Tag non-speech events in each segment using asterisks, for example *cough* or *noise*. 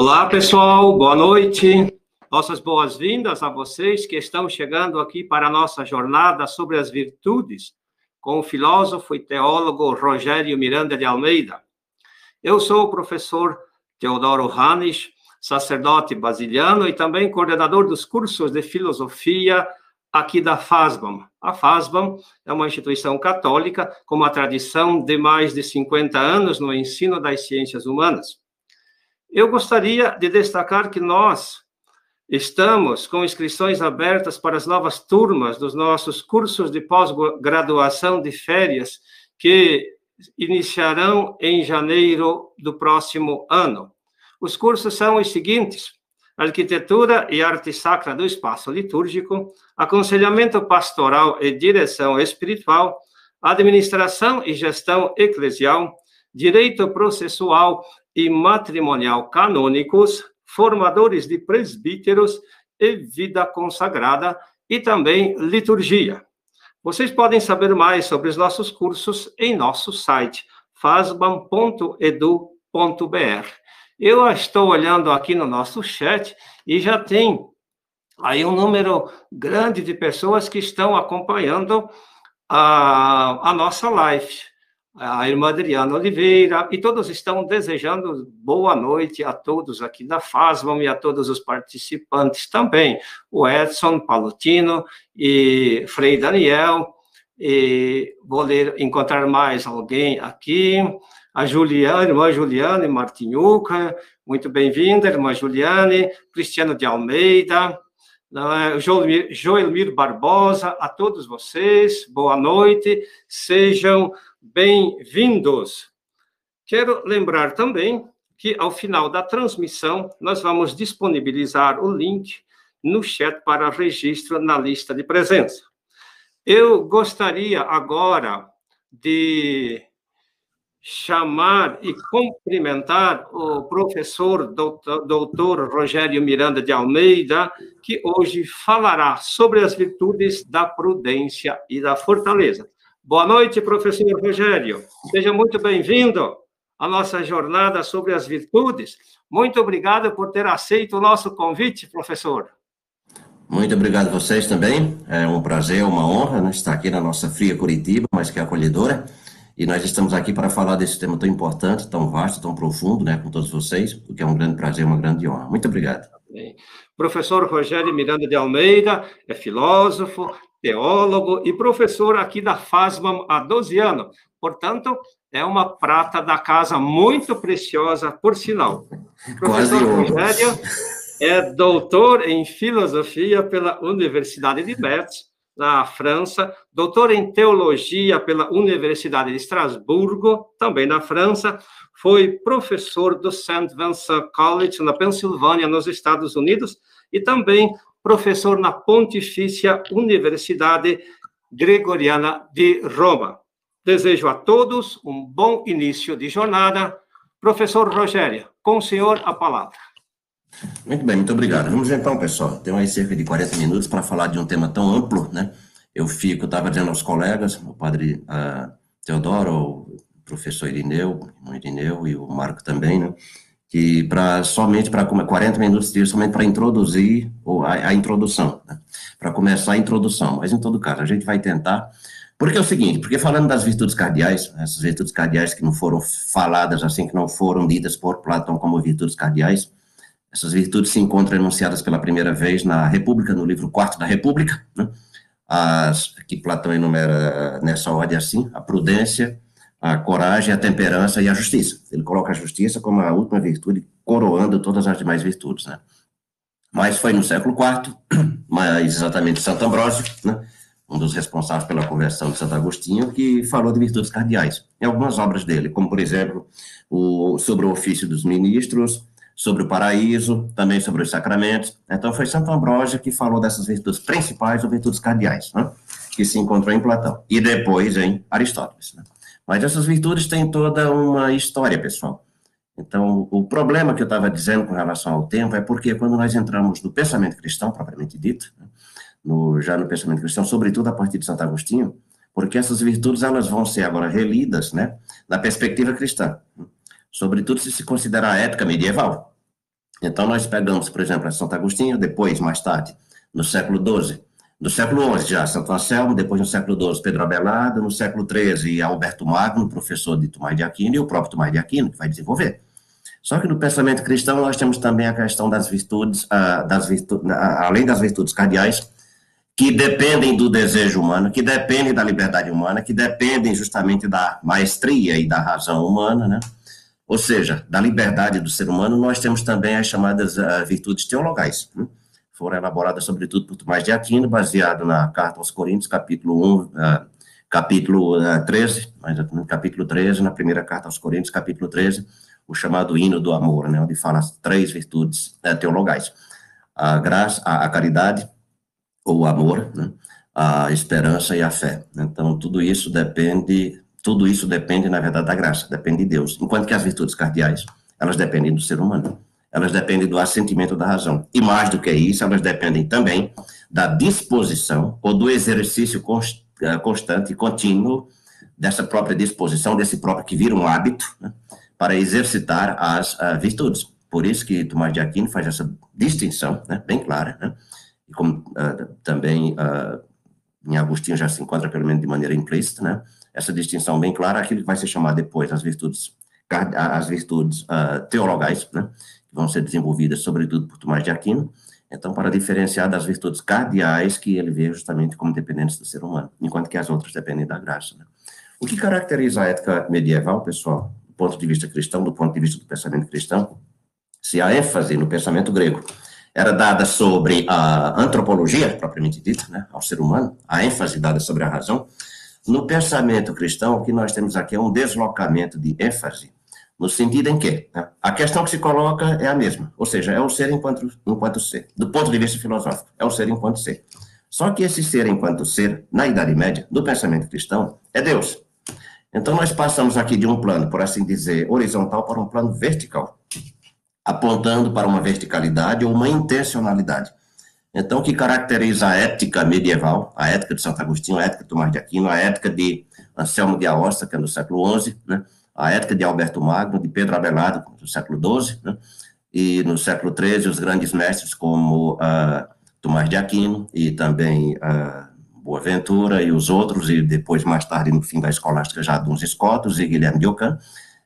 Olá, pessoal, boa noite. Nossas boas-vindas a vocês que estão chegando aqui para a nossa jornada sobre as virtudes com o filósofo e teólogo Rogério Miranda de Almeida. Eu sou o professor Teodoro Hanes, sacerdote basiliano e também coordenador dos cursos de filosofia aqui da FASBAM. A FASBAM é uma instituição católica com uma tradição de mais de 50 anos no ensino das ciências humanas. Eu gostaria de destacar que nós estamos com inscrições abertas para as novas turmas dos nossos cursos de pós-graduação de férias que iniciarão em janeiro do próximo ano. Os cursos são os seguintes: Arquitetura e Arte Sacra do Espaço Litúrgico, Aconselhamento Pastoral e Direção Espiritual, Administração e Gestão Eclesial, Direito Processual e Matrimonial Canônicos, Formadores de Presbíteros e Vida Consagrada, e também Liturgia. Vocês podem saber mais sobre os nossos cursos em nosso site, fasbam.edu.br. Eu estou olhando aqui no nosso chat e já tem aí um número grande de pessoas que estão acompanhando a, a nossa live. A irmã Adriana Oliveira, e todos estão desejando boa noite a todos aqui da FASMAM e a todos os participantes também. O Edson Palutino e Frei Daniel, e vou ler, encontrar mais alguém aqui a Juliane, irmã Juliane Martinhuca, muito bem-vinda, irmã Juliane, Cristiano de Almeida, é? Joelmir, Joelmir Barbosa, a todos vocês, boa noite, sejam bem-vindos. Quero lembrar também que ao final da transmissão nós vamos disponibilizar o link no chat para registro na lista de presença. Eu gostaria agora de chamar e cumprimentar o professor doutor, Rogério Miranda de Almeida, que hoje falará sobre as virtudes da prudência e da fortaleza. Boa noite, professor Rogério. Seja muito bem-vindo à nossa jornada sobre as virtudes. Muito obrigado por ter aceito o nosso convite, professor. Muito obrigado a vocês também. É um prazer, uma honra né, estar aqui na nossa fria Curitiba, mas que é acolhedora. E nós estamos aqui para falar desse tema tão importante, tão vasto, tão profundo, né, com todos vocês, o que é um grande prazer, uma grande honra. Muito obrigado. Bem. Professor Rogério Miranda de Almeida é filósofo, teólogo e professor aqui da FASMAM há 12 anos. Portanto, é uma prata da casa muito preciosa, por sinal. Professor Rogério é doutor em filosofia pela Universidade de Metz na França, doutor em teologia pela Universidade de Estrasburgo, também na França, foi professor do St. Vincent College, na Pensilvânia, nos Estados Unidos, e também professor na Pontifícia Universidade Gregoriana de Roma. Desejo a todos um bom início de jornada. Professor Rogério, com o senhor a palavra. Muito bem, muito obrigado. Vamos então, pessoal. Temos aí cerca de 40 minutos para falar de um tema tão amplo, né? Eu fico, estava dizendo aos colegas, o padre uh, Teodoro, o professor Irineu, o Irineu e o Marco também, né? Que para somente para 40 minutos de somente para introduzir ou a, a introdução, né? para começar a introdução. Mas em todo caso, a gente vai tentar porque é o seguinte, porque falando das virtudes cardeais, essas virtudes cardeais que não foram faladas assim, que não foram ditas por Platão como virtudes cardeais, essas virtudes se encontram enunciadas pela primeira vez na República, no livro quarto da República, né? As, que Platão enumera nessa ordem assim, a prudência, a coragem, a temperança e a justiça. Ele coloca a justiça como a última virtude, coroando todas as demais virtudes, né? Mas foi no século IV, *clears throat* mais exatamente Santo Ambrósio, né? um dos responsáveis pela conversão de Santo Agostinho, que falou de virtudes cardeais, em algumas obras dele, como, por exemplo, o, sobre o ofício dos ministros, sobre o paraíso, também sobre os sacramentos. Então, foi Santo Ambrósio que falou dessas virtudes principais ou virtudes cardeais, né? que se encontrou em Platão, e depois em Aristóteles. Né? Mas essas virtudes têm toda uma história, pessoal. Então, o problema que eu estava dizendo com relação ao tempo é porque quando nós entramos no pensamento cristão, propriamente dito, né? no, já no pensamento cristão, sobretudo a partir de Santo Agostinho, porque essas virtudes elas vão ser agora relidas, né, na perspectiva cristã. Sobretudo se se considerar a época medieval. Então, nós pegamos, por exemplo, a Santo Agostinho, depois, mais tarde, no século XII, no século XI já Santo Anselmo, depois no século XII Pedro Abelardo, no século XIII Alberto Magno, professor de Tomás de Aquino, e o próprio Tomás de Aquino, que vai desenvolver. Só que no pensamento cristão nós temos também a questão das virtudes, uh, das virtudes além das virtudes cardeais, que dependem do desejo humano, que dependem da liberdade humana, que dependem justamente da maestria e da razão humana, né? Ou seja, da liberdade do ser humano, nós temos também as chamadas uh, virtudes teologais. Né? Foram elaboradas sobretudo por Tomás de Aquino, baseado na Carta aos Coríntios, capítulo 1, uh, ah, capítulo uh, 13, mas capítulo 13, na primeira Carta aos Coríntios, capítulo 13, o chamado hino do amor, né, onde fala as três virtudes uh, teologais. A graça, a, a caridade, ou o amor, né, a esperança e a fé. Então, tudo isso depende, tudo isso depende, na verdade, da graça, depende de Deus. Enquanto que as virtudes cardeais, elas dependem do ser humano elas dependem do assentimento da razão. E mais do que isso, elas dependem também da disposição ou do exercício eh, constante e contínuo dessa própria disposição, desse próprio que vira um hábito, né, para exercitar as uh, virtudes. Por isso que Tomás de Aquino faz essa distinção, né, bem clara, né, e como uh, também uh, em Agostinho já se encontra, pelo menos de maneira implícita, né, essa distinção bem clara, aquilo que vai ser chamado depois as virtudes, as virtudes teologais, né, que vão ser desenvolvidas, sobretudo, por Tomás de Aquino, então, para diferenciar das virtudes cardeais que ele vê justamente como dependentes do ser humano, enquanto que as outras dependem da graça. Né? O que caracteriza a ética medieval, pessoal, do ponto de vista cristão, do ponto de vista do pensamento cristão, se a ênfase no pensamento grego era dada sobre a antropologia, propriamente dita, né, ao ser humano, a ênfase dada sobre a razão, no pensamento cristão, o que nós temos aqui é um deslocamento de ênfase no sentido em que né, a questão que se coloca é a mesma, ou seja, é o ser enquanto, enquanto ser, do ponto de vista filosófico, é o ser enquanto ser. Só que esse ser enquanto ser, na Idade Média, do pensamento cristão, é Deus. Então nós passamos aqui de um plano, por assim dizer, horizontal para um plano vertical, apontando para uma verticalidade ou uma intencionalidade. Então, o que caracteriza a ética medieval, a ética de Santo Agostinho, a ética de Tomás de Aquino, a ética de Anselmo de Aosta, que é no século XI, né? A ética de Alberto Magno, de Pedro Abelardo, do século XII, né? e no século XIII os grandes mestres como uh, Tomás de Aquino e também uh, Boaventura e os outros, e depois mais tarde no fim da escolástica já Duns Escotos e Guilherme de Ockham,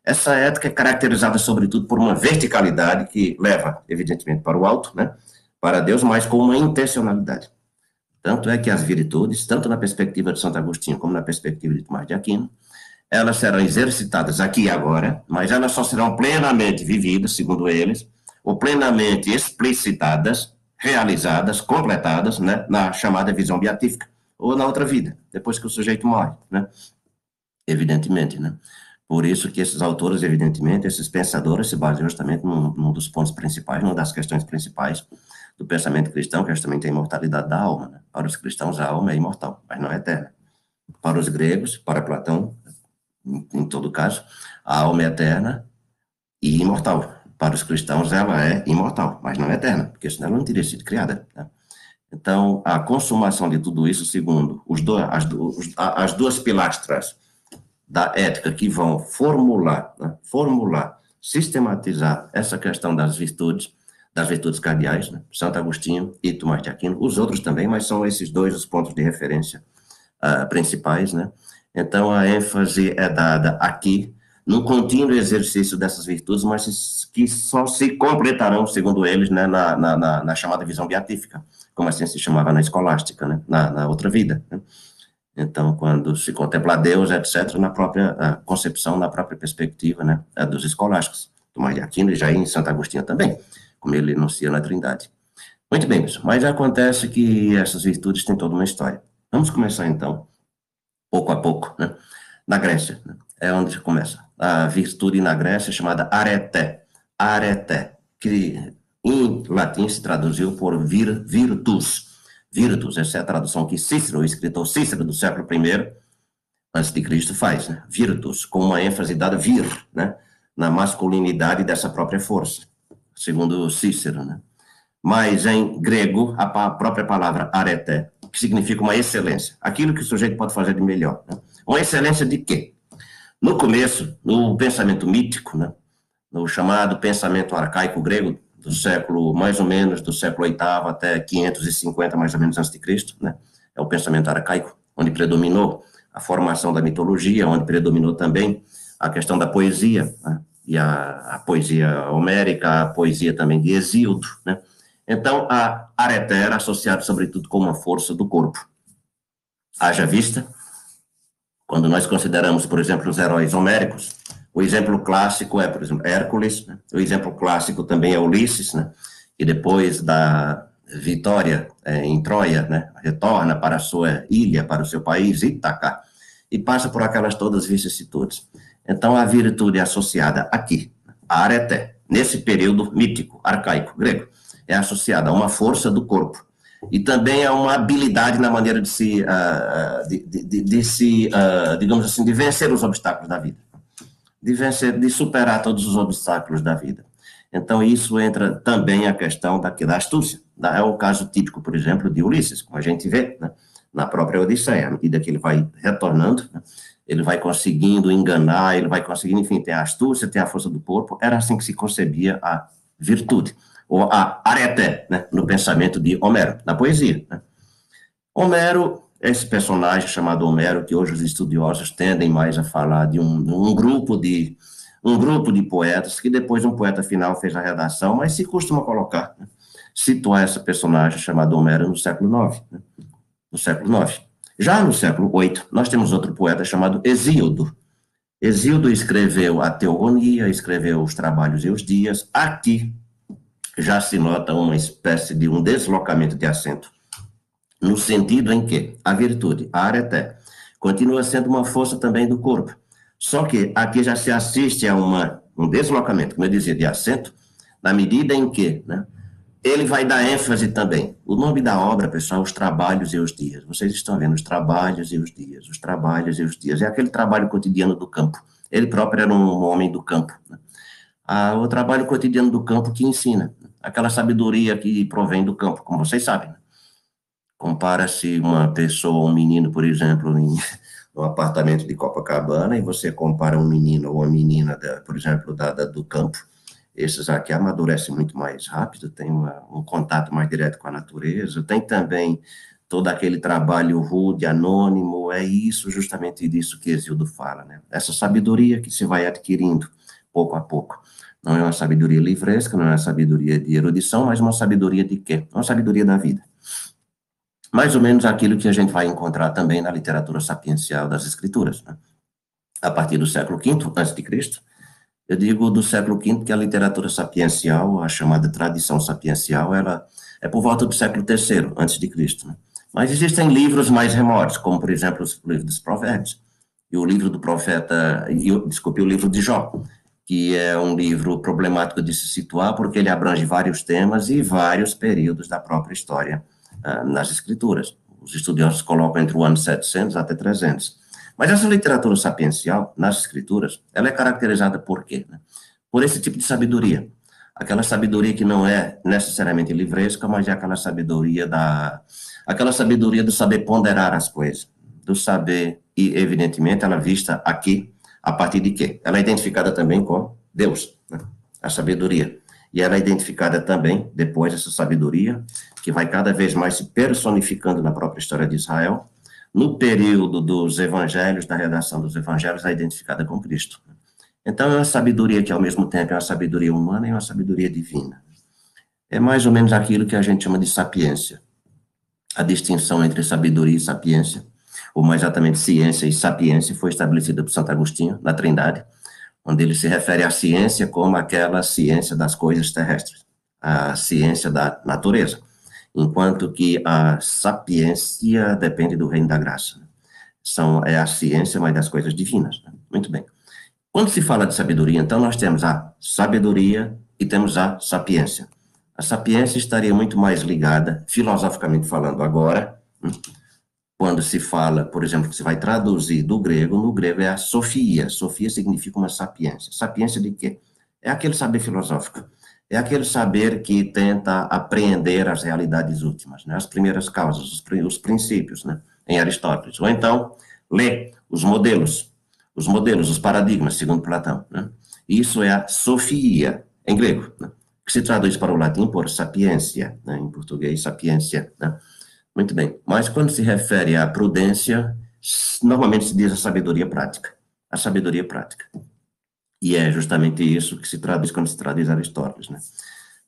essa ética é caracterizada sobretudo por uma verticalidade que leva, evidentemente, para o alto, né? para Deus, mas com uma intencionalidade. Tanto é que as virtudes, tanto na perspectiva de Santo Agostinho como na perspectiva de Tomás de Aquino, elas serão exercitadas aqui e agora, mas elas só serão plenamente vividas, segundo eles, ou plenamente explicitadas, realizadas, completadas, né, na chamada visão beatífica, ou na outra vida, depois que o sujeito morre, né? Evidentemente, né? Por isso que esses autores, evidentemente, esses pensadores se baseiam justamente num, num dos pontos principais, numa das questões principais do pensamento cristão, que é justamente a imortalidade da alma. Né? Para os cristãos, a alma é imortal, mas não é eterna. Para os gregos, para Platão, em todo caso, a alma é eterna e imortal. Para os cristãos, ela é imortal, mas não é eterna, porque senão ela não teria sido criada. Né? Então, a consumação de tudo isso, segundo os do, as, as, duas pilastras da ética que vão formular, né? formular, sistematizar essa questão das virtudes, das virtudes cardeais, né? Santo Agostinho e Tomás de Aquino, os outros também, mas são esses dois os pontos de referência uh, principais, né? Então, a ênfase é dada aqui, no contínuo exercício dessas virtudes, mas que só se completarão, segundo eles, né, na, na, na, chamada visão beatífica, como assim se chamava na escolástica, né, na, na outra vida. Né? Então, quando se contempla Deus, etc., na própria concepção, na própria perspectiva né, dos escolásticos, Tomás de Aquino e já em Santo Agostinho também, como ele enuncia na Trindade. Muito bem, mas acontece que essas virtudes têm toda uma história. Vamos começar, então, pouco a pouco, né? na Grécia. Né? É onde começa. A virtude na Grécia é chamada areté, areté, que em latim se traduziu por vir, virtus. Virtus, essa é a tradução que Cícero, o escritor Cícero do século I, antes de Cristo, faz. Né? Virtus, com uma ênfase dada vir, né? na masculinidade dessa própria força, segundo Cícero. Né? Mas em grego, a própria palavra areté que significa uma excelência, aquilo que o sujeito pode fazer de melhor. Né? Uma excelência de quê? No começo, no pensamento mítico, né? no chamado pensamento arcaico grego, do século, mais ou menos, do século VIII até 550, mais ou menos, antes de Cristo, né? É o pensamento arcaico, onde predominou a formação da mitologia, onde predominou também a questão da poesia, né? e a, a, poesia homérica, a poesia também de Exíodo, né? Então, a areté era associada, sobretudo, com uma força do corpo. Haja vista, quando nós consideramos, por exemplo, os heróis homéricos, o exemplo clássico é, por exemplo, Hércules, né? o exemplo clássico também é Ulisses, né? que depois da vitória é, em Troia, né? retorna para a sua ilha, para o seu país, Ítaca, e passa por aquelas todas vicissitudes. Então, a virtude é associada aqui, a areté, nesse período mítico, arcaico, grego, é associada a uma força do corpo e também a uma habilidade na maneira de se, uh, de, de, de, se, uh, digamos assim, de vencer os obstáculos da vida, de vencer, de superar todos os obstáculos da vida. Então, isso entra também a questão da, da astúcia. É o caso típico, por exemplo, de Ulisses, como a gente vê né, na própria Odisseia, à medida que ele vai retornando, né, ele vai conseguindo enganar, ele vai conseguindo, enfim, tem a astúcia, tem a força do corpo, era assim que se concebia a virtude, ou a areté, né, no pensamento de Homero, na poesia. Né. Homero, esse personagem chamado Homero, que hoje os estudiosos tendem mais a falar de um, um grupo de um grupo de poetas, que depois um poeta final fez a redação, mas se costuma colocar, né, situar essa personagem chamada Homero no século IX, né, no século IX. Já no século VIII, nós temos outro poeta chamado Exíodo. Exíodo escreveu a Teogonia, escreveu os Trabalhos e os Dias. Aqui já se nota uma espécie de um deslocamento de acento, no sentido em que a virtude, a areté, continua sendo uma força também do corpo. Só que aqui já se assiste a uma, um deslocamento, como eu dizia, de acento, na medida em que né, ele vai dar ênfase também. O nome da obra, pessoal, os trabalhos e os dias. Vocês estão vendo os trabalhos e os dias, os trabalhos e os dias. É aquele trabalho cotidiano do campo. Ele próprio era um homem do campo. Né? Ah, o trabalho cotidiano do campo que ensina. Aquela sabedoria que provém do campo, como vocês sabem. Né? Compara-se uma pessoa, um menino, por exemplo, em *laughs* um apartamento de Copacabana, e você compara um menino ou uma menina, da, por exemplo, da, da do campo esses aqui amadurecem muito mais rápido, tem uma, um contato mais direto com a natureza, tem também todo aquele trabalho rude, anônimo, é isso, justamente disso que Exildo fala, né? Essa sabedoria que se vai adquirindo pouco a pouco. Não é uma sabedoria livresca, não é uma sabedoria de erudição, mas uma sabedoria de quê? Uma sabedoria da vida. Mais ou menos aquilo que a gente vai encontrar também na literatura sapiencial das escrituras, né? A partir do século V a.C., eu digo do século V que a literatura sapiencial, a chamada tradição sapiencial, ela é por volta do século III antes de Cristo. Né? Mas existem livros mais remotos, como por exemplo o livro dos Provérbios e o livro do profeta, e, desculpe, o livro de Jó, que é um livro problemático de se situar porque ele abrange vários temas e vários períodos da própria história uh, nas escrituras. Os estudiosos colocam entre o ano 700 até 300. Mas essa literatura sapiencial, nas escrituras, ela é caracterizada por quê? Né? Por esse tipo de sabedoria. Aquela sabedoria que não é necessariamente livresca, mas é aquela sabedoria da aquela sabedoria do saber ponderar as coisas, do saber e evidentemente ela vista aqui a partir de quê? Ela é identificada também com Deus, né? a sabedoria. E ela é identificada também, depois, essa sabedoria, que vai cada vez mais se personificando na própria história de Israel, no período dos evangelhos, da redação dos evangelhos, é identificada com Cristo. Então, é uma sabedoria que, ao mesmo tempo, é uma sabedoria humana e uma sabedoria divina. É mais ou menos aquilo que a gente chama de sapiência. A distinção entre sabedoria e sapiência, ou mais exatamente ciência e sapiência, foi estabelecida por Santo Agostinho, na Trindade, onde ele se refere à ciência como aquela ciência das coisas terrestres, a ciência da natureza enquanto que a sapiência depende do reino da graça. São, é a ciência, mas das coisas divinas. Né? Muito bem. Quando se fala de sabedoria, então, nós temos a sabedoria e temos a sapiência. A sapiência estaria muito mais ligada, filosoficamente falando agora, hum, quando se fala, por exemplo, que se vai traduzir do grego, no grego é a sofia. Sofia significa uma sapiência. Sapiência de quê? É aquele saber filosófico é aquele saber que tenta apreender as realidades últimas, né? as primeiras causas, os, os princípios, né? em Aristóteles. Ou então, lê os modelos, os modelos, os paradigmas, segundo Platão. Né? Isso é a sofia, em grego. Né? que se traduz para o latim por sapiência, né? em português, sapiência. Né? Muito bem, mas quando se refere à prudência, normalmente se diz a sabedoria prática, a sabedoria prática. E é justamente isso que se traduz quando se traduz Aristóteles, né?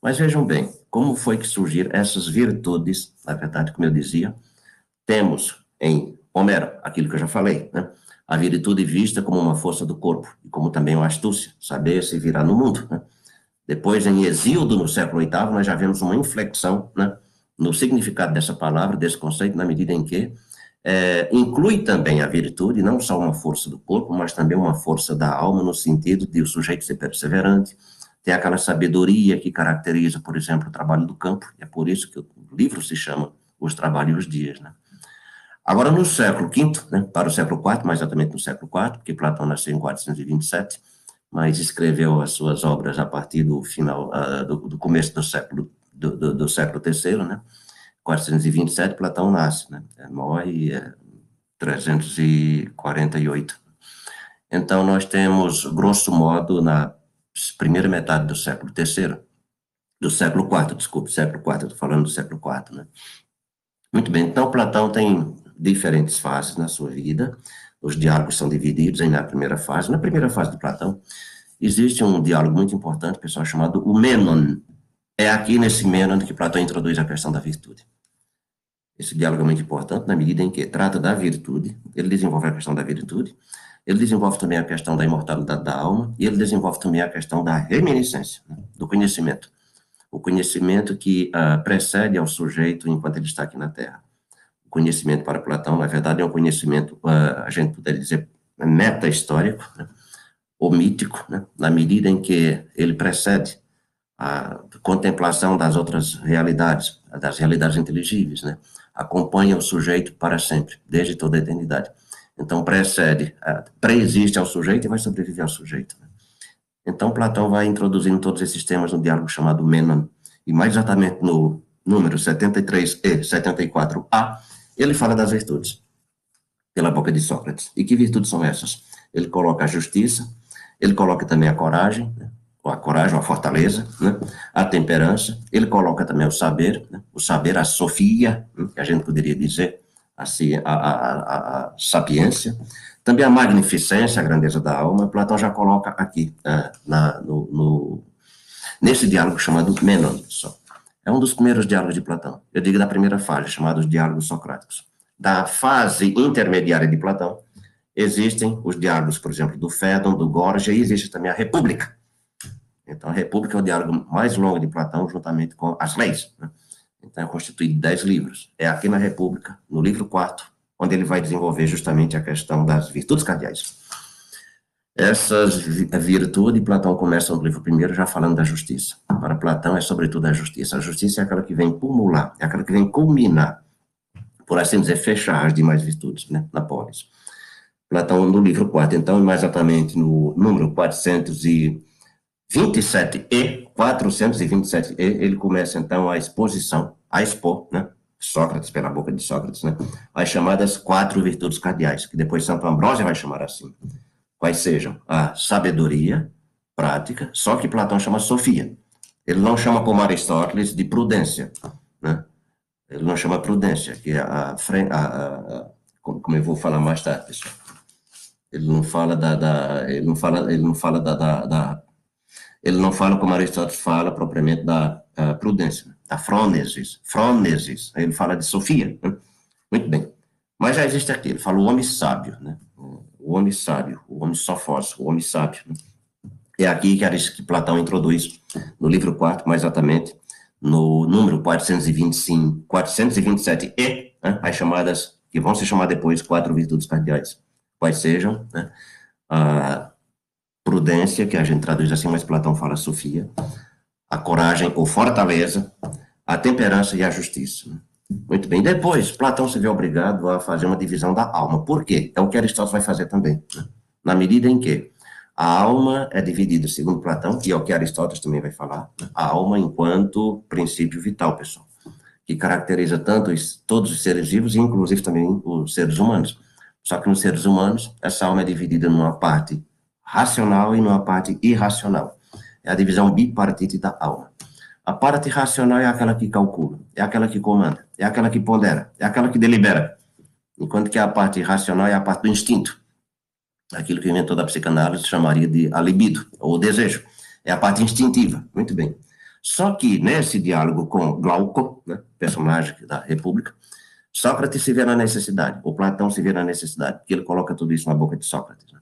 Mas vejam bem, como foi que surgiram essas virtudes, na verdade, como eu dizia, temos em Homero, aquilo que eu já falei, né? A virtude vista como uma força do corpo, e como também uma astúcia, saber se virar no mundo, né? Depois, em Exíodo, no século VIII, nós já vemos uma inflexão, né? No significado dessa palavra, desse conceito, na medida em que é, inclui também a virtude, não só uma força do corpo, mas também uma força da alma, no sentido de o sujeito ser perseverante, ter aquela sabedoria que caracteriza, por exemplo, o trabalho do campo, é por isso que o livro se chama Os Trabalhos e os Dias, né? Agora, no século V, né, para o século IV, mais exatamente no século IV, porque Platão nasceu em 427, mas escreveu as suas obras a partir do final, uh, do, do, começo do século, do, do, do século III, né, 427, Platão nasce, né, é, morre é, 348. Então, nós temos, grosso modo, na primeira metade do século III, do século IV, desculpe, século IV, estou falando do século IV, né? Muito bem, então Platão tem diferentes fases na sua vida. Os diálogos são divididos aí na primeira fase. Na primeira fase de Platão, existe um diálogo muito importante, pessoal, chamado o Menon. É aqui nesse Menon que Platão introduz a questão da virtude. Esse diálogo é muito importante na medida em que trata da virtude, ele desenvolve a questão da virtude, ele desenvolve também a questão da imortalidade da alma, e ele desenvolve também a questão da reminiscência, né, do conhecimento. O conhecimento que uh, precede ao sujeito enquanto ele está aqui na Terra conhecimento para Platão, na verdade, é um conhecimento, uh, a gente poderia dizer, meta-histórico, né? ou mítico, né? na medida em que ele precede a contemplação das outras realidades, das realidades inteligíveis, né? acompanha o sujeito para sempre, desde toda a eternidade. Então, precede, pré-existe ao sujeito e vai sobreviver ao sujeito. Né? Então, Platão vai introduzindo todos esses temas no diálogo chamado Menon, e mais exatamente no número 73 e 74a, ele fala das virtudes, pela boca de Sócrates. E que virtudes são essas? Ele coloca a justiça, ele coloca também a coragem, né? A coragem, a fortaleza, né? a temperança, ele coloca também o saber, né? o saber, a sofia, né? que a gente poderia dizer, assim, a, a, a, sapiência, também a magnificência, a grandeza da alma, Platão já coloca aqui, uh, na, no, no, nesse diálogo chamado Menon. É um dos primeiros diálogos de Platão. Eu digo da primeira fase, chamados diálogos socráticos. Da fase intermediária de Platão, existem os diálogos, por exemplo, do Fédon, do Gorgia, e existe também a República. Então, a República é o diálogo mais longo de Platão, juntamente com as leis. Né? Então, é constituído de dez livros. É aqui na República, no livro quarto, onde ele vai desenvolver justamente a questão das virtudes cardeais. Essas virtudes, Platão começa no livro primeiro já falando da justiça. Para Platão é sobretudo a justiça. A justiça é aquela que vem pumular, é aquela que vem culminar, por assim dizer, fechar as demais virtudes, né, na polis. Platão, no livro 4, então, mais exatamente no número 427e, 427e, ele começa, então, a exposição, a expor, né, Sócrates, pela boca de Sócrates, né, as chamadas quatro virtudes cardeais, que depois Santo Ambrósio vai chamar assim quais sejam a sabedoria prática, só que Platão chama Sofia. Ele não chama como Aristóteles de prudência, né? Ele não chama prudência, que é a, a, a, como eu vou falar mais tarde, pessoal. Ele não fala da, da ele não fala, ele não fala da, da, da, ele não fala como Aristóteles fala propriamente da prudência, da frônesis, frônesis. Ele fala de Sofia. Né? Muito bem. Mas já existe aqui, ele fala o homem sábio, né? o homem sábio, o homem sofós, o homem sábio. Né? É aqui que, Platão introduz, no livro 4, mais exatamente, no número 425, 427e, né, as chamadas, que vão se chamar depois quatro virtudes cardeais, quais sejam, né, a prudência, que a gente traduz assim, mas Platão fala Sofia, a coragem ou fortaleza, a temperança e a justiça. Né? Muito bem. Depois, Platão se vê obrigado a fazer uma divisão da alma. Por quê? É o que Aristóteles vai fazer também. Né? Na medida em que a alma é dividida, segundo Platão, e é o que Aristóteles também vai falar, né? a alma enquanto princípio vital, pessoal, que caracteriza tanto os, todos os seres vivos, inclusive também os seres humanos. Só que nos seres humanos, essa alma é dividida numa parte racional e numa parte irracional. É a divisão bipartite da alma. A parte racional é aquela que calcula, é aquela que comanda, é aquela que pondera, é aquela que delibera. Enquanto que a parte racional é a parte do instinto. Aquilo que o inventor da psicanálise chamaria de a libido, ou desejo. É a parte instintiva. Muito bem. Só que nesse diálogo com Glauco, né, personagem da República, Sócrates se vê na necessidade, ou Platão se vê na necessidade, porque ele coloca tudo isso na boca de Sócrates, né,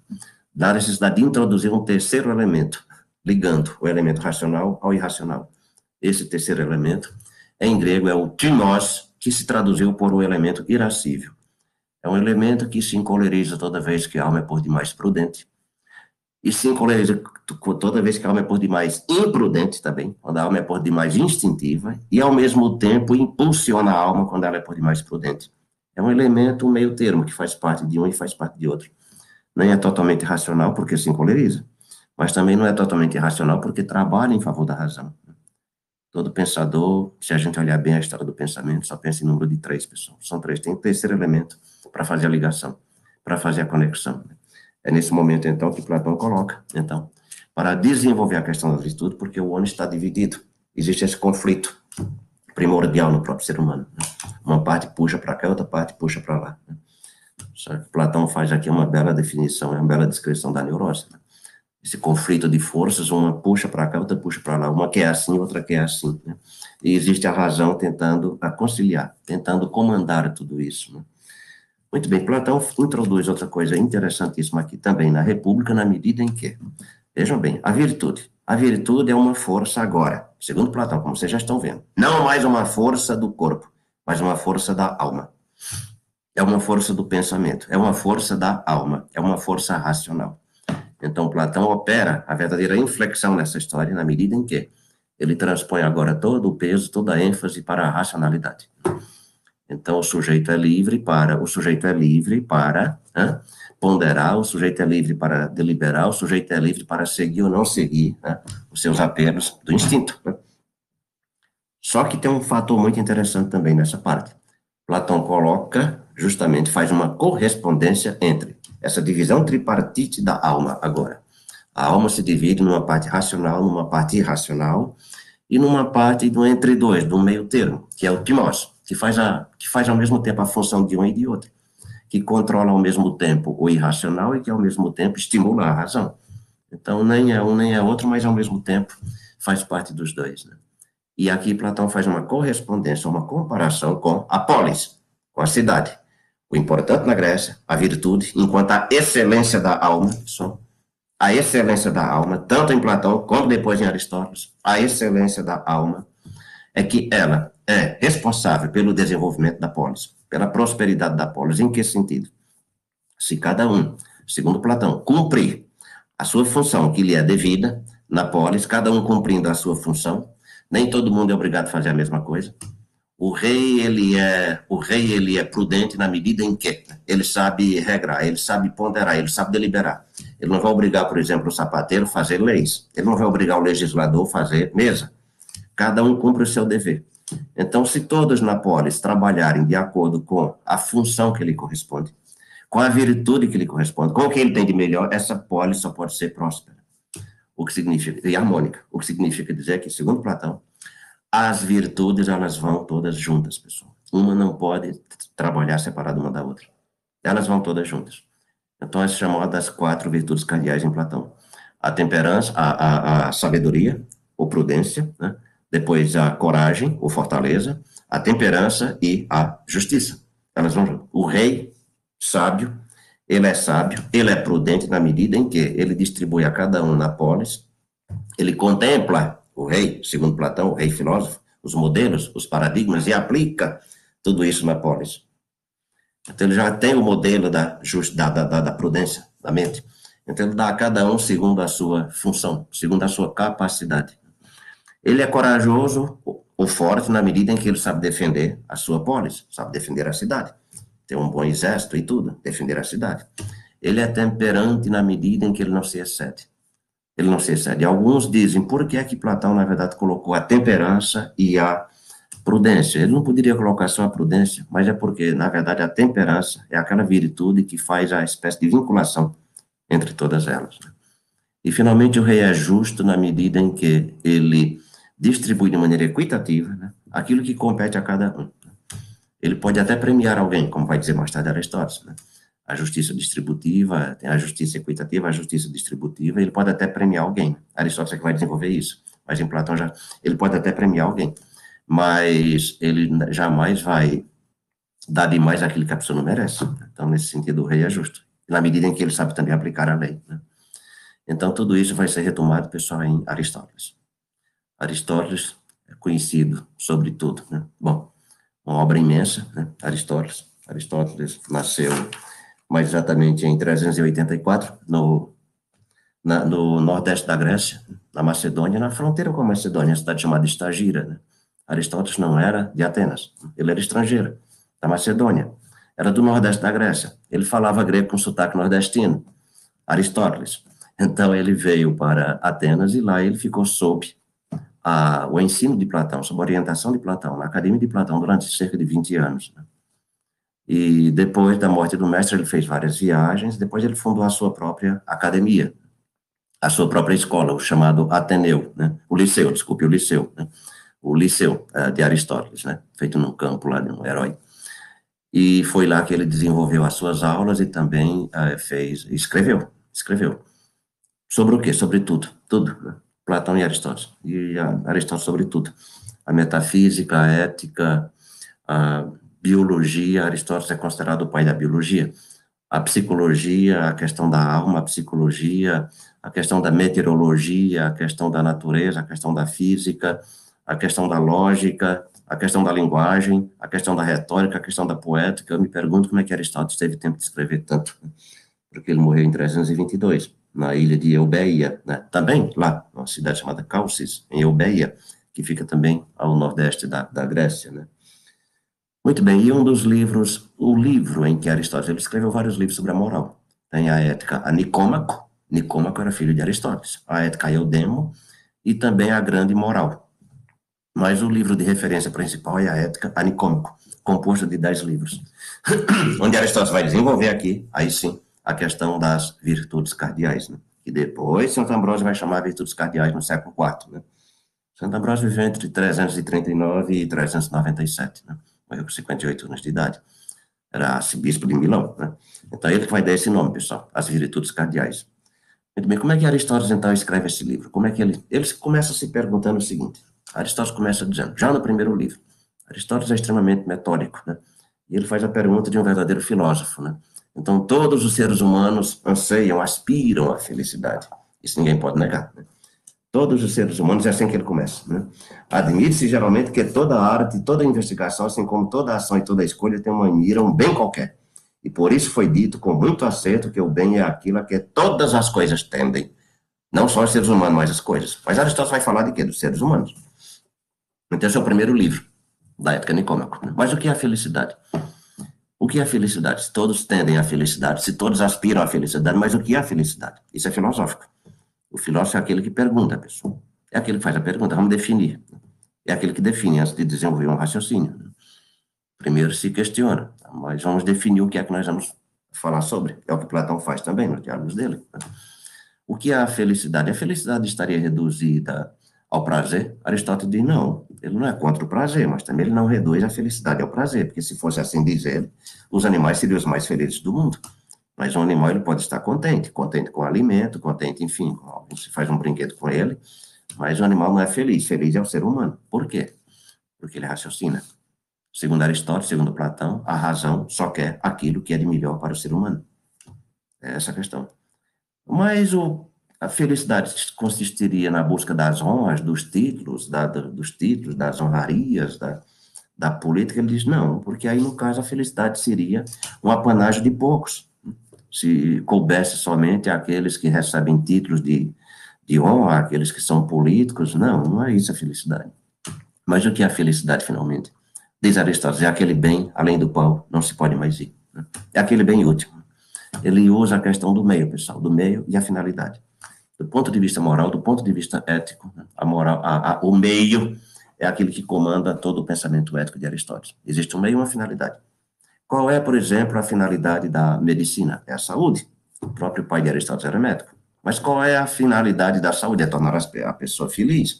da necessidade de introduzir um terceiro elemento, ligando o elemento racional ao irracional. Esse terceiro elemento, em grego, é o timós, que se traduziu por o elemento irascível. É um elemento que se encoleriza toda vez que a alma é por demais prudente, e se encoleriza toda vez que a alma é por demais imprudente também, quando a alma é por demais instintiva, e ao mesmo tempo impulsiona a alma quando ela é por demais prudente. É um elemento, um meio termo, que faz parte de um e faz parte de outro. Nem é totalmente racional porque se encoleriza, mas também não é totalmente irracional porque trabalha em favor da razão. Todo pensador, se a gente olhar bem a história do pensamento, só pensa em número de três pessoas. São três. Tem um terceiro elemento para fazer a ligação, para fazer a conexão. É nesse momento, então, que Platão coloca, então, para desenvolver a questão da virtude, porque o homem está dividido. Existe esse conflito primordial no próprio ser humano. Né? Uma parte puxa para cá, outra parte puxa para lá. Que Platão faz aqui uma bela definição, é uma bela descrição da neurose. Né? esse conflito de forças, uma puxa para cá, outra puxa para lá, uma quer assim, outra quer assim. Né? E existe a razão tentando conciliar, tentando comandar tudo isso. Né? Muito bem, Platão introduz outra coisa interessantíssima aqui também na República, na medida em que, vejam bem, a virtude. A virtude é uma força agora, segundo Platão, como vocês já estão vendo. Não mais uma força do corpo, mas uma força da alma. É uma força do pensamento, é uma força da alma, é uma força racional. Então, Platão opera a verdadeira inflexão nessa história, na medida em que ele transpõe agora todo o peso, toda a ênfase para a racionalidade. Então, o sujeito é livre para, o sujeito é livre para né, ponderar, o sujeito é livre para deliberar, o sujeito é livre para seguir ou não seguir né, os seus apelos do instinto. Né? Só que tem um fator muito interessante também nessa parte. Platão coloca, justamente, faz uma correspondência entre essa divisão tripartite da alma agora. A alma se divide numa parte racional, numa parte irracional, e numa parte do entre dois, do meio termo, que é o timós, que faz, a, que faz ao mesmo tempo a função de um e de outro, que controla ao mesmo tempo o irracional e que ao mesmo tempo estimula a razão. Então, nem é um nem é outro, mas ao mesmo tempo faz parte dos dois. Né? E aqui Platão faz uma correspondência, uma comparação com a polis, com a cidade. O importante na Grécia, a virtude, enquanto a excelência da alma, a excelência da alma, tanto em Platão como depois em Aristóteles, a excelência da alma é que ela é responsável pelo desenvolvimento da polis, pela prosperidade da polis. Em que sentido? Se cada um, segundo Platão, cumprir a sua função que lhe é devida na polis, cada um cumprindo a sua função, nem todo mundo é obrigado a fazer a mesma coisa, o rei ele é o rei ele é prudente na medida em que ele sabe regrar, ele sabe ponderar, ele sabe deliberar. Ele não vai obrigar, por exemplo, o sapateiro a fazer leis. Ele não vai obrigar o legislador a fazer mesa. Cada um cumpre o seu dever. Então, se todos na polis trabalharem de acordo com a função que lhe corresponde, com a virtude que lhe corresponde, com o que ele tem de melhor, essa polis só pode ser próspera. O que significa, e harmônica. O que significa dizer que, segundo Platão, as virtudes, elas vão todas juntas, pessoal. Uma não pode trabalhar separada uma da outra. Elas vão todas juntas. Então, é chamada das quatro virtudes cardeais em Platão. A temperança, a, a, a sabedoria, ou prudência, né? depois a coragem, ou fortaleza, a temperança e a justiça. Elas vão juntas. O rei, sábio, ele é sábio, ele é prudente na medida em que ele distribui a cada um na polis, ele contempla o rei, segundo Platão, o rei filósofo, os modelos, os paradigmas, e aplica tudo isso na polis. Então, ele já tem o modelo da, just, da, da, da prudência, da mente. Então, ele dá a cada um segundo a sua função, segundo a sua capacidade. Ele é corajoso ou forte na medida em que ele sabe defender a sua polis, sabe defender a cidade. Tem um bom exército e tudo, defender a cidade. Ele é temperante na medida em que ele não se excede ele não se excede. Alguns dizem, por que é que Platão, na verdade, colocou a temperança e a prudência? Ele não poderia colocar só a prudência, mas é porque, na verdade, a temperança é aquela virtude que faz a espécie de vinculação entre todas elas. Né? E, finalmente, o rei é justo na medida em que ele distribui de maneira equitativa né, aquilo que compete a cada um. Ele pode até premiar alguém, como vai dizer mais tarde Aristóteles. Né? A justiça distributiva, tem a justiça equitativa, a justiça distributiva, ele pode até premiar alguém. Aristóteles é que vai desenvolver isso, mas em Platão já, ele pode até premiar alguém, mas ele jamais vai dar demais aquilo que a pessoa não merece. Então, nesse sentido, o rei é justo, na medida em que ele sabe também aplicar a lei. Né? Então, tudo isso vai ser retomado, pessoal, em Aristóteles. Aristóteles é conhecido, sobretudo, né? Bom, uma obra imensa, né? Aristóteles. Aristóteles nasceu mais exatamente em 384, no, na, no nordeste da Grécia, na Macedônia, na fronteira com a Macedônia, a cidade chamada Estagira. Né? Aristóteles não era de Atenas, ele era estrangeiro, da Macedônia. Era do nordeste da Grécia. Ele falava grego com sotaque nordestino, Aristóteles. Então ele veio para Atenas e lá ele ficou sob a, o ensino de Platão, sob a orientação de Platão, na academia de Platão, durante cerca de 20 anos. Né? E depois da morte do mestre, ele fez várias viagens, depois ele fundou a sua própria academia, a sua própria escola, o chamado Ateneu, né? o Liceu, desculpe, o Liceu, né? o Liceu uh, de Aristóteles, né? feito num campo lá de um herói. E foi lá que ele desenvolveu as suas aulas e também uh, fez, escreveu, escreveu. Sobre o quê? Sobre tudo, tudo. Né? Platão e Aristóteles. E Aristóteles sobre tudo. A metafísica, a ética, a biologia. Aristóteles é considerado o pai da biologia. A psicologia, a questão da alma, a psicologia, a questão da meteorologia, a questão da natureza, a questão da física, a questão da lógica, a questão da linguagem, a questão da retórica, a questão da poética. Eu me pergunto como é que Aristóteles teve tempo de escrever tanto, porque ele morreu em 322 na ilha de Eubeia, né? também lá, numa cidade chamada Calcis, em Eubeia, que fica também ao nordeste da, da Grécia. Né? Muito bem, e um dos livros, o livro em que Aristóteles ele escreveu vários livros sobre a moral. Tem a Ética a Nicômaco, Nicômaco era filho de Aristóteles, a Ética Eudemo e também a Grande Moral. Mas o livro de referência principal é a Ética a Nicômaco, composto de dez livros, *coughs* onde Aristóteles vai desenvolver aqui, aí sim, a questão das virtudes cardeais, né? que depois Santo Ambrósio vai chamar virtudes cardeais no século IV. Né? Santo Ambrósio viveu entre 339 e 397, né? Morreu com 58 anos de idade. Era arcebispo de Milão. Né? Então, ele que vai dar esse nome, pessoal, as virtudes cardeais. Muito bem, como é que Aristóteles, então, escreve esse livro? Como é que ele... Ele começa se perguntando o seguinte, Aristóteles começa dizendo, já no primeiro livro, Aristóteles é extremamente metódico, né? E ele faz a pergunta de um verdadeiro filósofo, né? Então, todos os seres humanos anseiam, aspiram à felicidade. Isso ninguém pode negar. Né? Todos os seres humanos, é assim que ele começa. Né? Admite-se geralmente que toda arte, toda investigação, assim como toda ação e toda escolha, tem uma mira, um bem qualquer. E por isso foi dito com muito acerto que o bem é aquilo a que todas as coisas tendem. Não só os seres humanos, mas as coisas. Mas Aristóteles vai falar de quê? Dos seres humanos. Então, esse é o primeiro livro da Ética Nicômaco. Né? Mas o que é a felicidade? O que é felicidade? Se todos tendem à felicidade, se todos aspiram à felicidade, mas o que é a felicidade? Isso é filosófico. O filósofo é aquele que pergunta a pessoa. É aquele que faz a pergunta, vamos definir. É aquele que define antes de desenvolver um raciocínio. Primeiro se questiona, mas vamos definir o que é que nós vamos falar sobre. É o que Platão faz também nos diálogos dele. O que é a felicidade? A felicidade estaria reduzida ao prazer? Aristóteles diz não, ele não é contra o prazer, mas também ele não reduz a felicidade ao prazer, porque se fosse assim dizer, os animais seriam os mais felizes do mundo. Mas um animal ele pode estar contente, contente com o alimento, contente, enfim, se faz um brinquedo com ele, mas o animal não é feliz, feliz é o ser humano. Por quê? Porque ele raciocina. Segundo Aristóteles, segundo Platão, a razão só quer aquilo que é de melhor para o ser humano. É essa a questão. Mas o a felicidade consistiria na busca das honras, dos títulos, da, dos títulos, das honrarias, da, da política. Ele diz, não, porque aí, no caso, a felicidade seria um apanágio de poucos. Se coubesse somente aqueles que recebem títulos de, de honra, aqueles que são políticos, não, não é isso a felicidade. Mas o que é a felicidade, finalmente? Diz Aristóteles, é aquele bem além do qual não se pode mais ir. Né? É aquele bem útil. Ele usa a questão do meio, pessoal, do meio e a finalidade do ponto de vista moral, do ponto de vista ético, né? a moral, a, a, o meio é aquele que comanda todo o pensamento ético de Aristóteles. Existe um meio e uma finalidade. Qual é, por exemplo, a finalidade da medicina? É a saúde. O próprio pai de Aristóteles era médico. Mas qual é a finalidade da saúde? É tornar a pessoa feliz.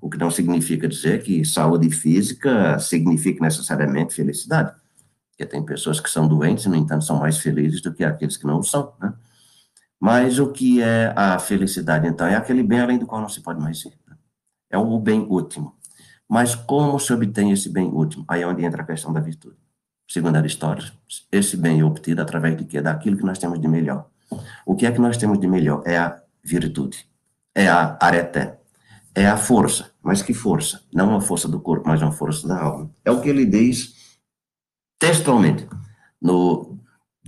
O que não significa dizer que saúde física significa necessariamente felicidade. Porque tem pessoas que são doentes, no entanto, são mais felizes do que aqueles que não são, né? Mas o que é a felicidade, então? É aquele bem além do qual não se pode mais ir. Né? É o bem último. Mas como se obtém esse bem último? Aí é onde entra a questão da virtude. Segundo Aristóteles, esse bem é obtido através de quê? Daquilo que nós temos de melhor. O que é que nós temos de melhor? É a virtude. É a areté. É a força. Mas que força? Não a força do corpo, mas a força da alma. É o que ele diz textualmente no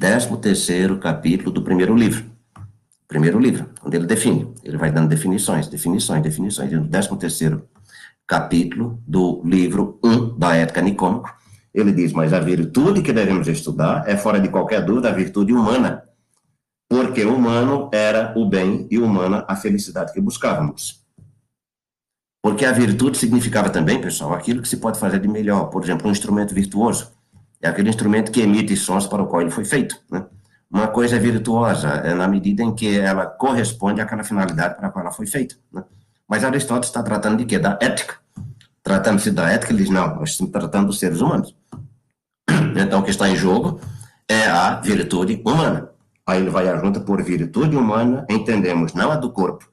13 terceiro capítulo do primeiro livro primeiro livro, onde ele define, ele vai dando definições, definições, definições. E no 13 terceiro capítulo do livro 1 da Ética Nicômaco, ele diz, mas a virtude que devemos estudar é, fora de qualquer dúvida, a virtude humana, porque humano era o bem e humana a felicidade que buscávamos. Porque a virtude significava também, pessoal, aquilo que se pode fazer de melhor. Por exemplo, um instrumento virtuoso. É aquele instrumento que emite sons para o qual ele foi feito, né? uma coisa virtuosa é na medida em que ela corresponde àquela finalidade para a qual ela foi feita. Né? Mas Aristóteles está tratando de quê? Da ética. Tratando-se da ética, ele diz, não, nós estamos tratando dos seres humanos. *clears throat* Então, o que está em jogo é a virtude humana. Aí ele vai junta por virtude humana, entendemos não a do corpo,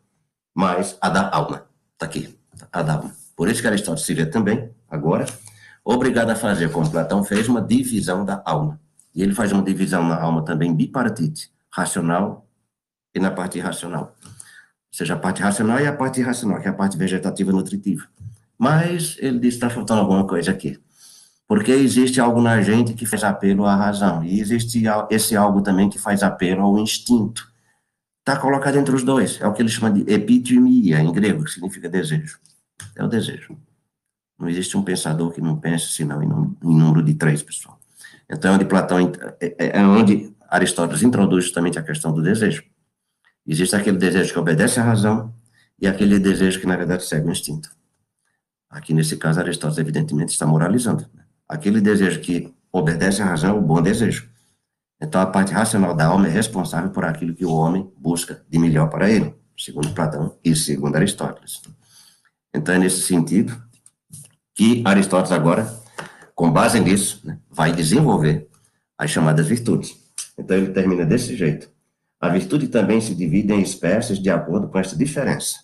mas a da alma. Está aqui, a da alma. Por isso que Aristóteles se vê também, agora, obrigado a fazer, como Platão fez, uma divisão da alma. E ele faz uma divisão na alma também bipartite, racional e na parte irracional. Ou seja, a parte racional e a parte irracional, que é a parte vegetativa nutritiva. Mas ele diz que está faltando alguma coisa aqui. Porque existe algo na gente que faz apelo à razão. E existe esse algo também que faz apelo ao instinto. Está colocado entre os dois. É o que ele chama de epitimia, em grego, que significa desejo. É o desejo. Não existe um pensador que não pense senão em número de três, pessoal. Então, é onde Platão, é, é, é onde Aristóteles introduz justamente a questão do desejo. Existe aquele desejo que obedece à razão e aquele desejo que, na verdade, segue o instinto. Aqui, nesse caso, Aristóteles, evidentemente, está moralizando. Aquele desejo que obedece à razão é o bom desejo. Então, a parte racional da alma é responsável por aquilo que o homem busca de melhor para ele, segundo Platão e segundo Aristóteles. Então, é nesse sentido que Aristóteles agora com base nisso, né, vai desenvolver as chamadas virtudes. Então ele termina desse jeito. A virtude também se divide em espécies de acordo com esta diferença.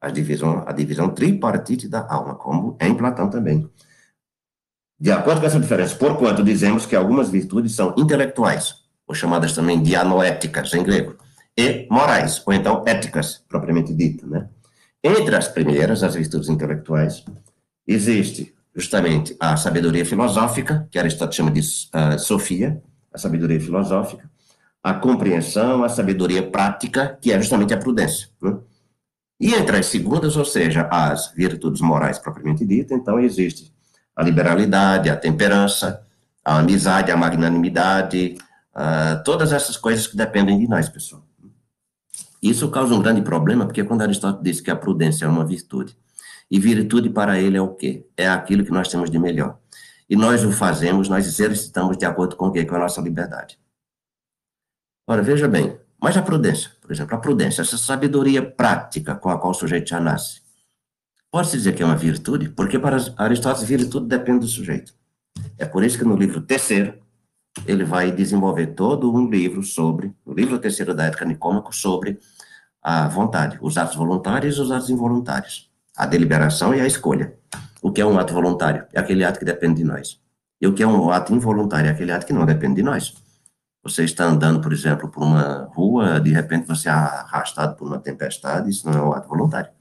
A divisão, a divisão tripartite da alma, como é em Platão também. De acordo com essa diferença, porquanto dizemos que algumas virtudes são intelectuais, ou chamadas também de anoéticas em grego, e morais, ou então éticas, propriamente dita, né? Entre as primeiras, as virtudes intelectuais, existe justamente a sabedoria filosófica, que Aristóteles chama de uh, sofia, a sabedoria filosófica, a compreensão, a sabedoria prática, que é justamente a prudência. Né? E entre as segundas, ou seja, as virtudes morais propriamente dita, então existe a liberalidade, a temperança, a amizade, a magnanimidade, uh, todas essas coisas que dependem de nós, pessoal. Isso causa um grande problema, porque quando Aristóteles diz que a prudência é uma virtude, e virtude para ele é o quê? É aquilo que nós temos de melhor. E nós o fazemos, nós exercitamos de acordo com o quê? Com a nossa liberdade. Ora, veja bem, mas a prudência, por exemplo, a prudência, essa sabedoria prática com a qual o sujeito já nasce, pode-se dizer que é uma virtude? Porque para Aristóteles, virtude depende do sujeito. É por isso que no livro terceiro, ele vai desenvolver todo um livro sobre, o livro terceiro da Ética Nicômaco, sobre a vontade, os atos voluntários e os atos involuntários a deliberação e a escolha. O que é um ato voluntário? É aquele ato que depende de nós. E o que é um ato involuntário? É aquele ato que não depende de nós. Você está andando, por exemplo, por uma rua, de repente você é arrastado por uma tempestade, isso não é um ato voluntário.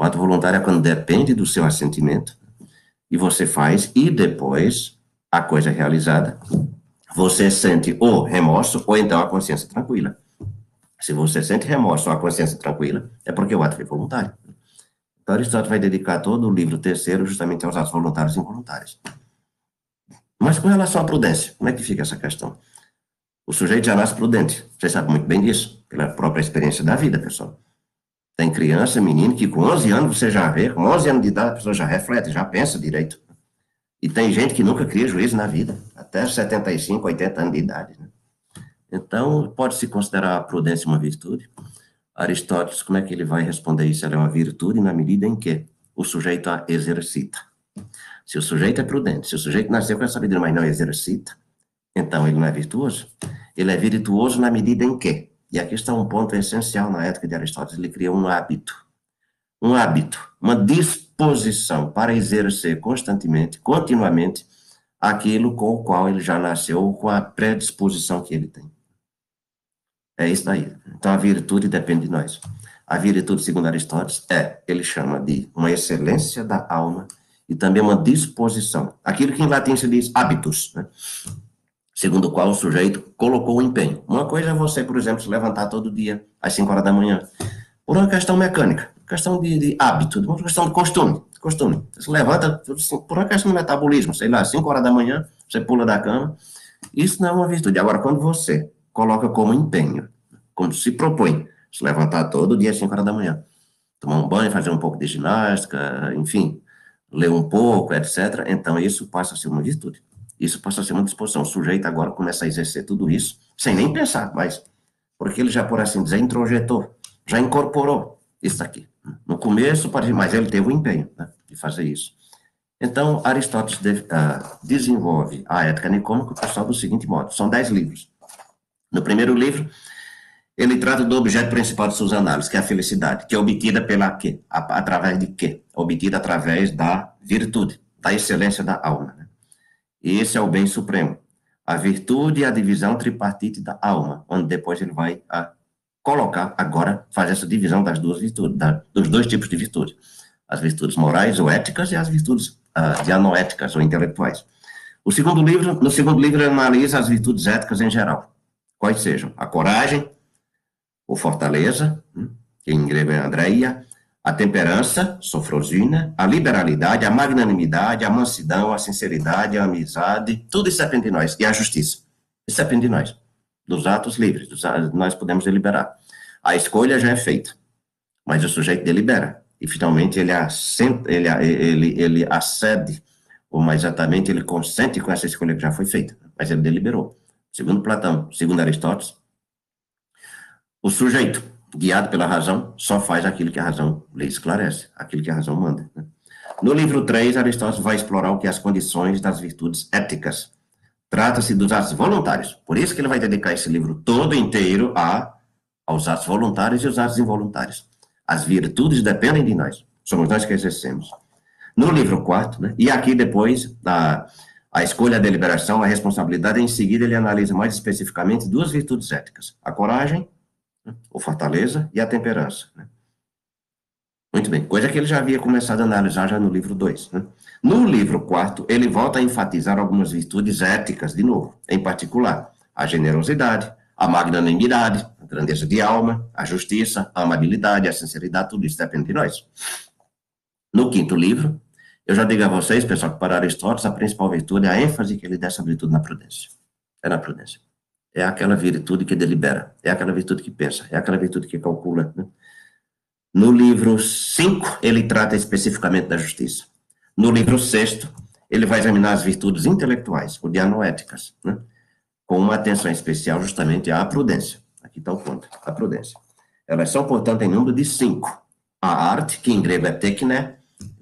O ato voluntário é quando depende do seu assentimento, e você faz, e depois, a coisa é realizada, você sente ou remorso, ou então a consciência tranquila. Se você sente remorso ou a consciência tranquila, é porque o ato foi voluntário. Então, Aristóteles vai dedicar todo o livro terceiro justamente aos atos voluntários e involuntários. Mas com relação à prudência, como é que fica essa questão? O sujeito já nasce prudente. Você sabe muito bem disso, pela própria experiência da vida, pessoal. Tem criança, menino, que com 11 anos você já vê, com 11 anos de idade a pessoa já reflete, já pensa direito. E tem gente que nunca cria juízo na vida, até 75, 80 anos de idade. Né? Então, pode-se considerar a prudência uma virtude. Aristóteles, como é que ele vai responder isso? Ela é uma virtude na medida em que o sujeito a exercita. Se o sujeito é prudente, se o sujeito nasceu com essa sabedoria, mas não exercita, então ele não é virtuoso. Ele é virtuoso na medida em que, e aqui está um ponto essencial na ética de Aristóteles, ele criou um hábito. Um hábito, uma disposição para exercer constantemente, continuamente, aquilo com o qual ele já nasceu, com a predisposição que ele tem. É isso daí. Então a virtude depende de nós. A virtude, segundo Aristóteles, é, ele chama de uma excelência da alma e também uma disposição. Aquilo que em latim se diz hábitos, né? Segundo o qual o sujeito colocou o empenho. Uma coisa é você, por exemplo, se levantar todo dia às 5 horas da manhã, por uma questão mecânica, questão de, de hábito, uma questão de costume, costume. Você se levanta por uma questão de metabolismo, sei lá, às 5 horas da manhã, você pula da cama, isso não é uma virtude. Agora, quando você coloca como empenho, como se propõe, se levantar todo dia às 5 horas da manhã, tomar um banho, fazer um pouco de ginástica, enfim, ler um pouco, etc. Então, isso passa a ser uma virtude. Isso passa a ser uma disposição. O sujeito agora começa a exercer tudo isso, sem nem pensar, mas porque ele já, por assim dizer, introjetou, já incorporou isso aqui. No começo, mas ele teve o empenho né, de fazer isso. Então, Aristóteles de, uh, desenvolve a ética nicômica, pessoal, do seguinte modo: são dez livros. No primeiro livro, ele trata do objeto principal de suas análises, que é a felicidade, que é obtida pela quê? Através de quê? Obtida através da virtude, da excelência da alma. Né? Esse é o bem supremo. A virtude e a divisão tripartite da alma, onde depois ele vai a colocar agora, fazer essa divisão das duas virtudes, da, dos dois tipos de virtude. As virtudes morais ou éticas e as virtudes uh, dianoéticas ou intelectuais. O segundo livro, no segundo livro, ele analisa as virtudes éticas em geral quais sejam a coragem, ou fortaleza, hum, que em grego é Andreia, a temperança, sofrosina, a liberalidade, a magnanimidade, a mansidão, a sinceridade, a amizade, tudo isso depende de nós, e a justiça. Isso depende de nós, dos atos livres, dos, nós podemos deliberar. A escolha já é feita, mas o sujeito delibera, e finalmente ele, assenta, ele, ele, ele acede, ou mais exatamente, ele consente com essa escolha que já foi feita, mas ele deliberou. Segundo Platão, segundo Aristóteles, o sujeito, guiado pela razão, só faz aquilo que a razão lhe esclarece, aquilo que a razão manda. Né? No livro 3, Aristóteles vai explorar o que é as condições das virtudes éticas. Trata-se dos atos voluntários. Por isso que ele vai dedicar esse livro todo inteiro a, aos atos voluntários e os atos involuntários. As virtudes dependem de nós. Somos nós que exercemos. No livro 4, né, e aqui depois, da a escolha, a deliberação, a responsabilidade, em seguida ele analisa mais especificamente duas virtudes éticas, a coragem, né, ou fortaleza, e a temperança. Né? Muito bem, coisa que ele já havia começado a analisar já no livro 2. Né? No livro 4, ele volta a enfatizar algumas virtudes éticas, de novo, em particular, a generosidade, a magnanimidade, a grandeza de alma, a justiça, a amabilidade, a sinceridade, tudo isso depende de nós. No quinto livro, eu já digo a vocês, pessoal, que para Aristóteles a principal virtude é a ênfase que ele dá virtude na prudência. É na prudência. É aquela virtude que delibera, é aquela virtude que pensa, é aquela virtude que calcula. Né? No livro 5, ele trata especificamente da justiça. No livro 6, ele vai examinar as virtudes intelectuais, ou dianoéticas, né? com uma atenção especial justamente à prudência. Aqui está o ponto, a prudência. Elas são, portanto, em número de cinco. A arte, que em grego é tekné,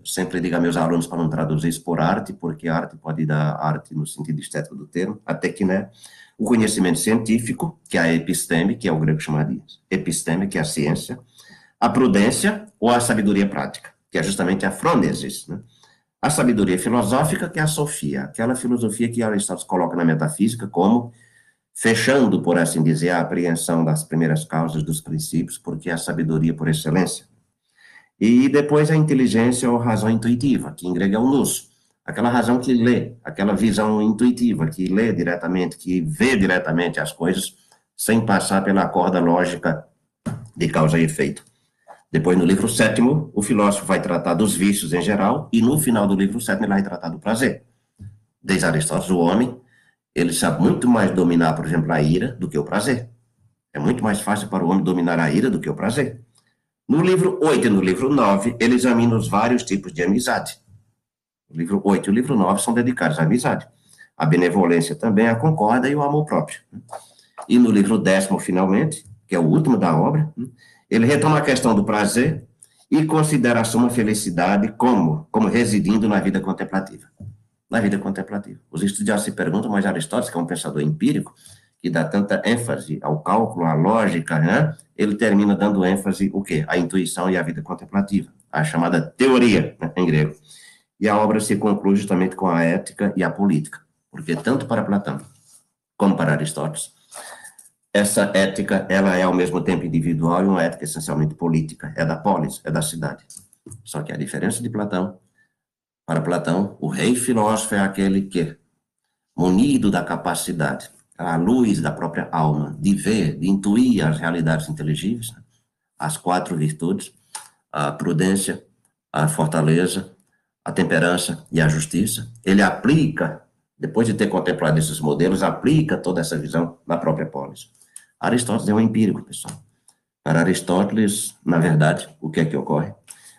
sempre digo a meus alunos para não traduzir isso por arte, porque arte pode dar arte no sentido estético do termo, que, né, o conhecimento científico, que é a episteme, que é o grego chamaria episteme, que é a ciência, a prudência ou a sabedoria prática, que é justamente a phronesis, né? A sabedoria filosófica, que é a sofia, aquela filosofia que Aristóteles coloca na metafísica como fechando, por assim dizer, a apreensão das primeiras causas dos princípios, porque é a sabedoria por excelência. E depois a inteligência ou razão intuitiva, que em grego é o nous. Aquela razão que lê, aquela visão intuitiva, que lê diretamente, que vê diretamente as coisas, sem passar pela corda lógica de causa e efeito. Depois, no livro sétimo, o filósofo vai tratar dos vícios em geral, e no final do livro sétimo, ele vai tratar do prazer. Desde Aristóteles, o homem, ele sabe muito mais dominar, por exemplo, a ira do que o prazer. É muito mais fácil para o homem dominar a ira do que o prazer. No livro 8 e no livro 9, ele examina os vários tipos de amizade. O livro 8 e o livro 9 são dedicados à amizade. A benevolência também, a concorda e o amor próprio. E no livro décimo, finalmente, que é o último da obra, ele retoma a questão do prazer e considera a suma felicidade como, como residindo na vida contemplativa. Na vida contemplativa. Os estudiosos se perguntam, mas Aristóteles, que é um pensador empírico, que dá tanta ênfase ao cálculo, à lógica, né? ele termina dando ênfase o quê? À intuição e à vida contemplativa, a chamada teoria, né, em grego. E a obra se conclui justamente com a ética e a política, porque tanto para Platão como para Aristóteles, essa ética, ela é ao mesmo tempo individual e uma ética essencialmente política, é da polis, é da cidade. Só que a diferença de Platão, para Platão, o rei filósofo é aquele que, munido da capacidade, a luz da própria alma, de ver, de intuir as realidades inteligíveis, né? as quatro virtudes, a prudência, a fortaleza, a temperança e a justiça, ele aplica, depois de ter contemplado esses modelos, aplica toda essa visão na própria polis. Aristóteles é um empírico, pessoal. Para Aristóteles, na verdade, o que é que ocorre?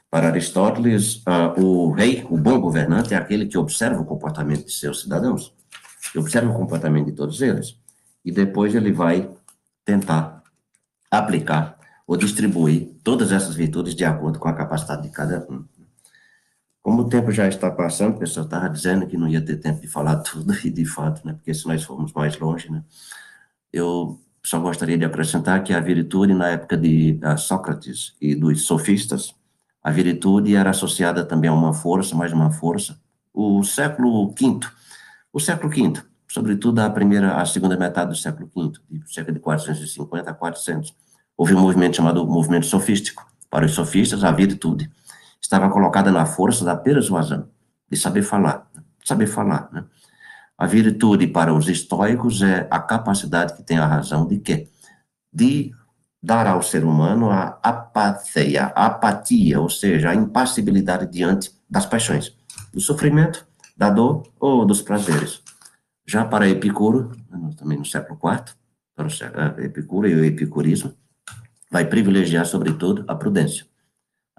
Para Aristóteles, uh, o rei, o bom governante, é aquele que observa o comportamento de seus cidadãos, que observa o comportamento de todos eles, e depois ele vai tentar aplicar ou distribuir todas essas virtudes de acordo com a capacidade de cada um. Como o tempo já está passando, o pessoal estava dizendo que não ia ter tempo de falar *laughs* tudo, e de fato, né, porque se nós formos mais longe, né, eu só gostaria de acrescentar que a virtude, na época de Sócrates e dos sofistas, a virtude era associada também a uma força, mais uma força. O século V, o século V, sobretudo a primeira, a segunda metade do século V, de cerca de 450 a 400, houve um movimento chamado movimento sofístico. Para os sofistas, a virtude estava colocada na força da persuasão, de saber falar, saber falar, né? A virtude para os estoicos é a capacidade que tem a razão de quê? De dar ao ser humano a apatia, a apatia, ou seja, a impassibilidade diante das paixões, do sofrimento, da dor ou dos prazeres. Já para Epicuro, também no século IV, para o Epicuro e o epicurismo, vai privilegiar, sobretudo, a prudência.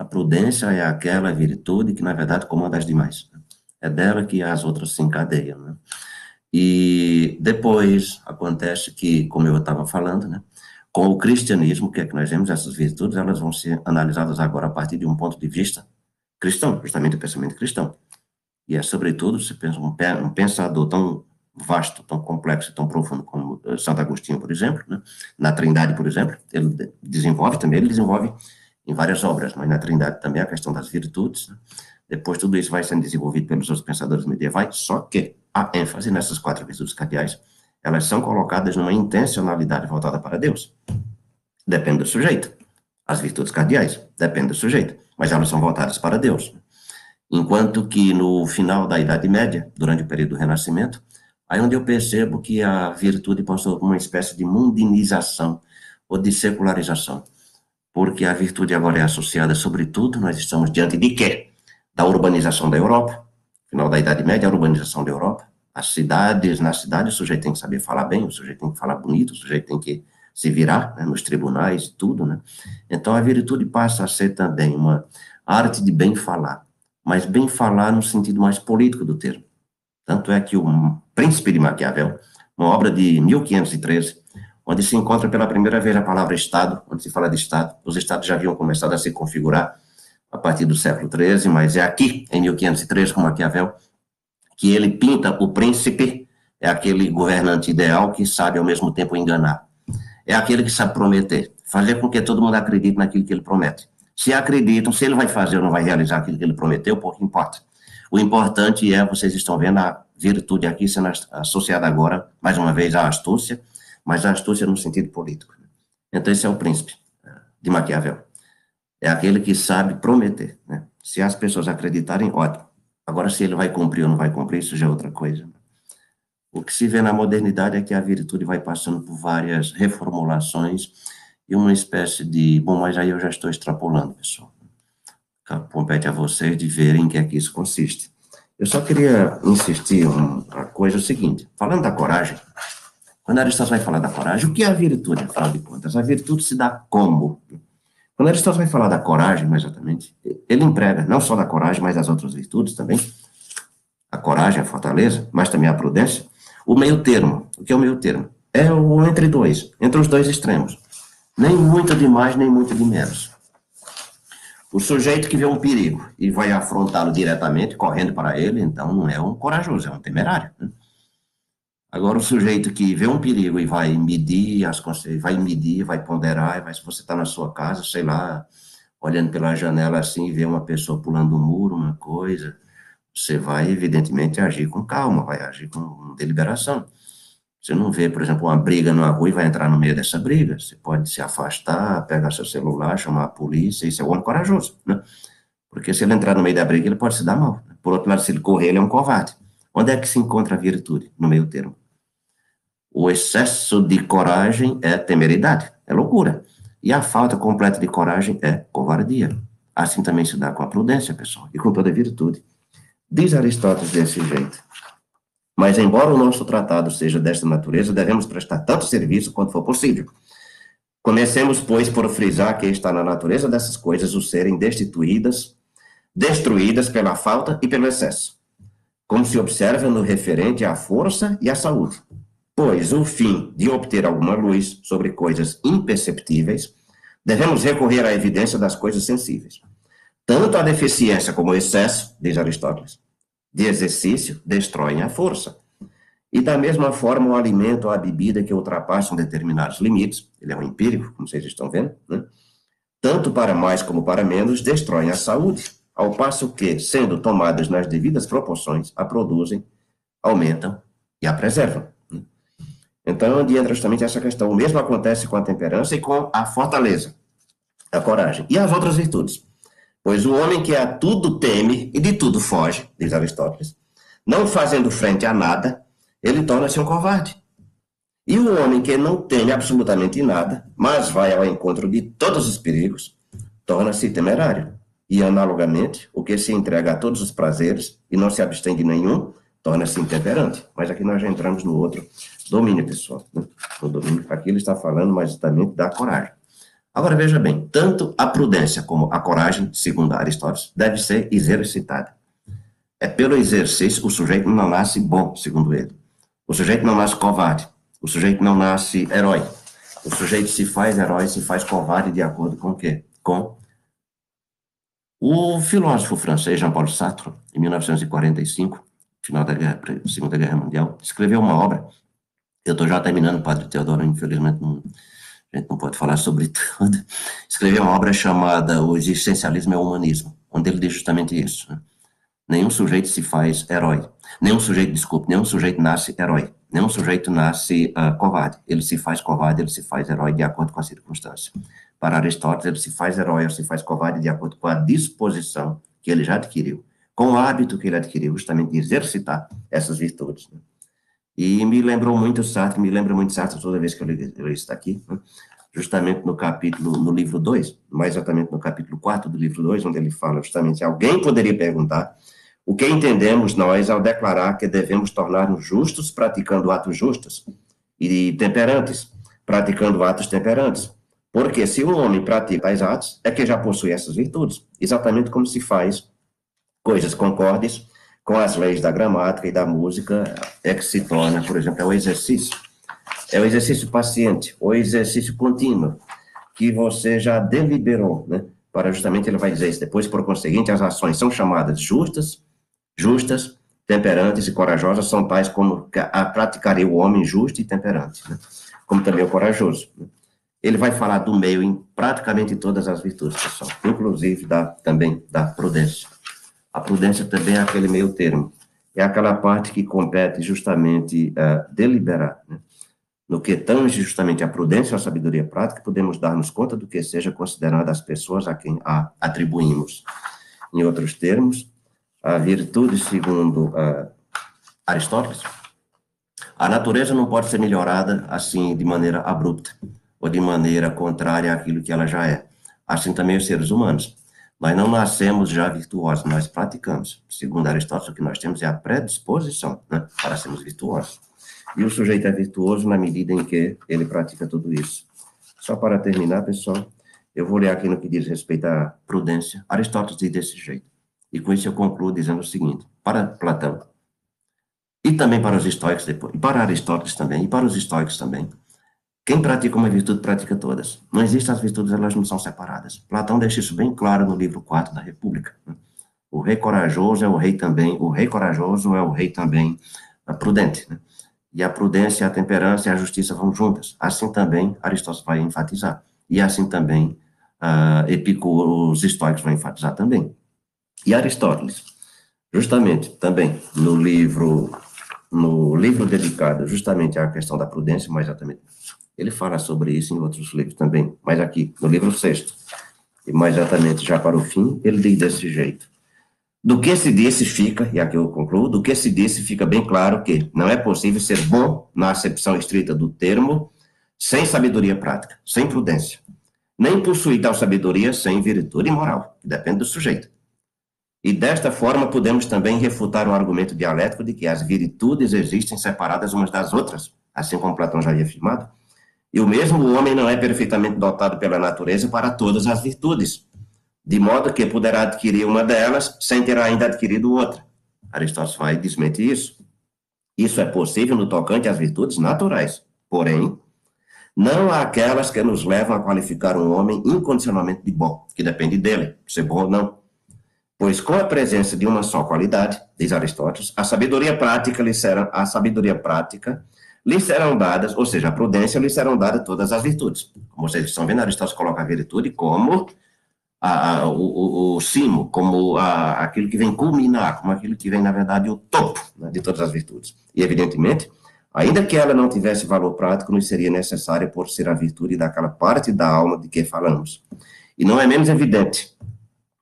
A prudência é aquela virtude que, na verdade, comanda as demais. É dela que as outras se encadeiam. Né? E depois acontece que, como eu estava falando, né, com o cristianismo, que é que nós vemos? Essas virtudes, elas vão ser analisadas agora a partir de um ponto de vista cristão, justamente o pensamento cristão. E é, sobretudo, se pensa um, um pensador tão vasto, tão complexo, tão profundo como eh, Santo Agostinho, por exemplo, né? na Trindade, por exemplo, ele desenvolve também, ele desenvolve em várias obras, mas na Trindade também a questão das virtudes, né? depois tudo isso vai sendo desenvolvido pelos outros pensadores medievais, só que a ênfase nessas quatro virtudes cardeais, elas são colocadas numa intencionalidade voltada para Deus. Depende do sujeito. As virtudes cardeais, depende do sujeito, mas elas são voltadas para Deus. Enquanto que no final da Idade Média, durante o período do Renascimento, aí onde eu percebo que a virtude passou por uma espécie de mundinização ou de secularização. Porque a virtude agora é associada, sobretudo, nós estamos diante de quê? Da urbanização da Europa, final da Idade Média, a urbanização da Europa. As cidades, na cidade, o sujeito tem que saber falar bem, o sujeito tem que falar bonito, o sujeito tem que se virar né, nos tribunais e tudo, né? Então, a virtude passa a ser também uma arte de bem falar, mas bem falar no sentido mais político do termo. Tanto é que o Príncipe de Maquiavel, uma obra de 1513, onde se encontra pela primeira vez a palavra Estado, onde se fala de Estado, os Estados já haviam começado a se configurar, a partir do século XIII, mas é aqui, em 1503, com Maquiavel, que ele pinta o príncipe, é aquele governante ideal que sabe ao mesmo tempo enganar. É aquele que sabe prometer, fazer com que todo mundo acredite naquilo que ele promete. Se acreditam, se ele vai fazer ou não vai realizar aquilo que ele prometeu, pouco importa. O importante é, vocês estão vendo a virtude aqui sendo associada agora, mais uma vez, à astúcia, mas a astúcia no sentido político. Então, esse é o príncipe eh, de Maquiavel é aquele que sabe prometer. Né? Se as pessoas acreditarem, ótimo. Agora, se ele vai cumprir ou não vai cumprir, isso já é outra coisa. O que se vê na modernidade é que a virtude vai passando por várias reformulações e uma espécie de. Bom, mas aí eu já estou extrapolando, pessoal. Compete a vocês de verem em que é que isso consiste. Eu só queria insistir uma coisa é o seguinte: falando da coragem, quando Aristóteles vai falar da coragem, o que é a virtude, afinal de contas? A virtude se dá como? Quando Aristóteles vai falar da coragem, exatamente, ele emprega não só da coragem, mas das outras virtudes também, a coragem, a fortaleza, mas também a prudência, o meio termo. O que é o meio termo? É o entre dois, entre os dois extremos. Nem muito de mais, nem muito de menos. O sujeito que vê um perigo e vai afrontá-lo diretamente, correndo para ele, então não é um corajoso, é um temerário. Né? Agora, o sujeito que vê um perigo e vai medir as vai medir, vai ponderar, se você está na sua casa, sei lá, olhando pela janela assim e vê uma pessoa pulando um muro, uma coisa, você vai, evidentemente, agir com calma, vai agir com deliberação. Você não vê, por exemplo, uma briga numa rua e vai entrar no meio dessa briga. Você pode se afastar, pegar seu celular, chamar a polícia, isso é um homem corajoso, né? Porque se ele entrar no meio da briga, ele pode se dar mal. Por outro lado, se ele correr, ele é um covarde. Onde é que se encontra a virtude? No meio termo. O excesso de coragem é temeridade, é loucura. E a falta completa de coragem é covardia. Assim também se dá com a prudência, pessoal, e com toda virtude. Diz Aristóteles desse jeito. Mas, embora o nosso tratado seja desta natureza, devemos prestar tanto serviço quanto for possível. Comecemos, pois, por frisar que está na natureza dessas coisas o serem destituídas, destruídas pela falta e pelo excesso, como se observa no referente à força e à saúde. Pois o fim de obter alguma luz sobre coisas imperceptíveis, devemos recorrer à evidência das coisas sensíveis. Tanto a deficiência como o excesso, diz Aristóteles, de exercício destroem a força. E da mesma forma, o alimento ou a bebida que ultrapassam determinados limites, ele é um empírico, como vocês estão vendo, né? tanto para mais como para menos, destroem a saúde, ao passo que, sendo tomadas nas devidas proporções, a produzem, aumentam e a preservam. Então, onde entra justamente essa questão. O mesmo acontece com a temperança e com a fortaleza, a coragem. E as outras virtudes. Pois o homem que a tudo teme e de tudo foge, diz Aristóteles, não fazendo frente a nada, ele torna-se um covarde. E o homem que não teme absolutamente nada, mas vai ao encontro de todos os perigos, torna-se temerário. E, analogamente, o que se entrega a todos os prazeres e não se abstém de nenhum, torna-se intemperante. Mas aqui nós já entramos no outro domínio, pessoal. Né? No domínio, aqui ele está falando mais justamente da coragem. Agora veja bem, tanto a prudência como a coragem, segundo Aristóteles, deve ser exercitada. É pelo exercício o sujeito não nasce bom, segundo ele. O sujeito não nasce covarde. O sujeito não nasce herói. O sujeito se faz herói, se faz covarde de acordo com o quê? Com o filósofo francês Jean-Paul Sartre, em 1945, final da guerra, Segunda Guerra Mundial, escreveu uma obra. Eu estou já terminando, Padre Teodoro, infelizmente não a gente não pode falar sobre tudo, escreveu uma obra chamada O Existencialismo é o Humanismo, onde ele diz justamente isso. Né? Nenhum sujeito se faz herói. Nenhum sujeito, desculpe, nenhum sujeito nasce herói. Nenhum sujeito nasce uh, covarde. Ele se faz covarde, ele se faz herói de acordo com a circunstância. Para Aristóteles, ele se faz herói ou se faz covarde de acordo com a disposição que ele já adquiriu, com o hábito que ele adquiriu, justamente de exercitar essas virtudes. Né? E me lembrou muito Sartre, me lembra muito Sartre toda vez que eu leio isso daqui, né? justamente no capítulo, no livro 2, mais exatamente no capítulo 4 do livro 2, onde ele fala justamente, alguém poderia perguntar o que entendemos nós ao declarar que devemos tornar-nos justos praticando atos justos e temperantes, praticando atos temperantes. Porque se um homem pratica tais atos, é que já possui essas virtudes, exatamente como se faz coisas concordes com as leis da gramática e da música, é que se torna, por exemplo, é o exercício. É o exercício paciente, o exercício contínuo, que você já deliberou, né? Para justamente ele vai dizer isso. Depois, por conseguinte, as ações são chamadas justas, justas, temperantes e corajosas, são tais como a praticaria o homem justo e temperante, né? como também o corajoso. Né? Ele vai falar do meio em praticamente todas as virtudes, pessoal, inclusive da, também da prudência. A prudência também é aquele meio termo. É aquela parte que compete justamente uh, deliberar. Né? No que tange justamente a prudência a sabedoria prática, podemos dar-nos conta do que seja considerado as pessoas a quem a atribuímos. Em outros termos, a virtude, segundo uh, Aristóteles, a natureza não pode ser melhorada assim de maneira abrupta ou de maneira contrária àquilo que ela já é. Assim também os seres humanos. Nós não nascemos já virtuosos, nós praticamos. Segundo Aristóteles, o que nós temos é a predisposição né, para sermos virtuosos. E o sujeito é virtuoso na medida em que ele pratica tudo isso. Só para terminar, pessoal, eu vou ler aqui no que diz respeito à prudência. Aristóteles diz desse jeito. E com isso eu concluo dizendo o seguinte: para Platão, e também para os estoicos depois, e para Aristóteles também, e para os estoicos também, Quem pratica uma virtude, pratica todas. Não existem as virtudes, elas não são separadas. Platão deixa isso bem claro no livro 4 da República. O rei corajoso é o rei também, o rei corajoso é o rei também prudente. Né? E a prudência, a temperança e a justiça vão juntas. Assim também Aristóteles vai enfatizar. E assim também uh, Epicuro, os estoicos vão enfatizar também. E Aristóteles, justamente também no livro no livro dedicado justamente à questão da prudência, mais exatamente, ele fala sobre isso em outros livros também, mas aqui, no livro sexto, e mais exatamente já para o fim, ele diz desse jeito. Do que se disse fica, e aqui eu concluo, do que se disse fica bem claro que não é possível ser bom na acepção estrita do termo, sem sabedoria prática, sem prudência, nem possuir tal sabedoria sem virtude moral, que depende do sujeito. E desta forma podemos também refutar o argumento dialético de que as virtudes existem separadas umas das outras, assim como Platão já havia afirmado. E o mesmo homem não é perfeitamente dotado pela natureza para todas as virtudes, de modo que poderá adquirir uma delas sem ter ainda adquirido outra. Aristóteles vai desmentir isso. Isso é possível no tocante às virtudes naturais, porém, não aquelas que nos levam a qualificar um homem incondicionalmente de bom, que depende dele, ser bom ou não. Pois com a presença de uma só qualidade, diz Aristóteles, a sabedoria prática lhe será, a sabedoria prática lhe serão dadas, ou seja, a prudência lhe serão dadas todas as virtudes. Como vocês estão vendo, Aristóteles coloca a virtude como a, a, o, cimo, como a, aquilo que vem culminar, como aquilo que vem, na verdade, o topo né, de todas as virtudes. E, evidentemente, ainda que ela não tivesse valor prático, nos seria necessária por ser a virtude daquela parte da alma de que falamos. E não é menos evidente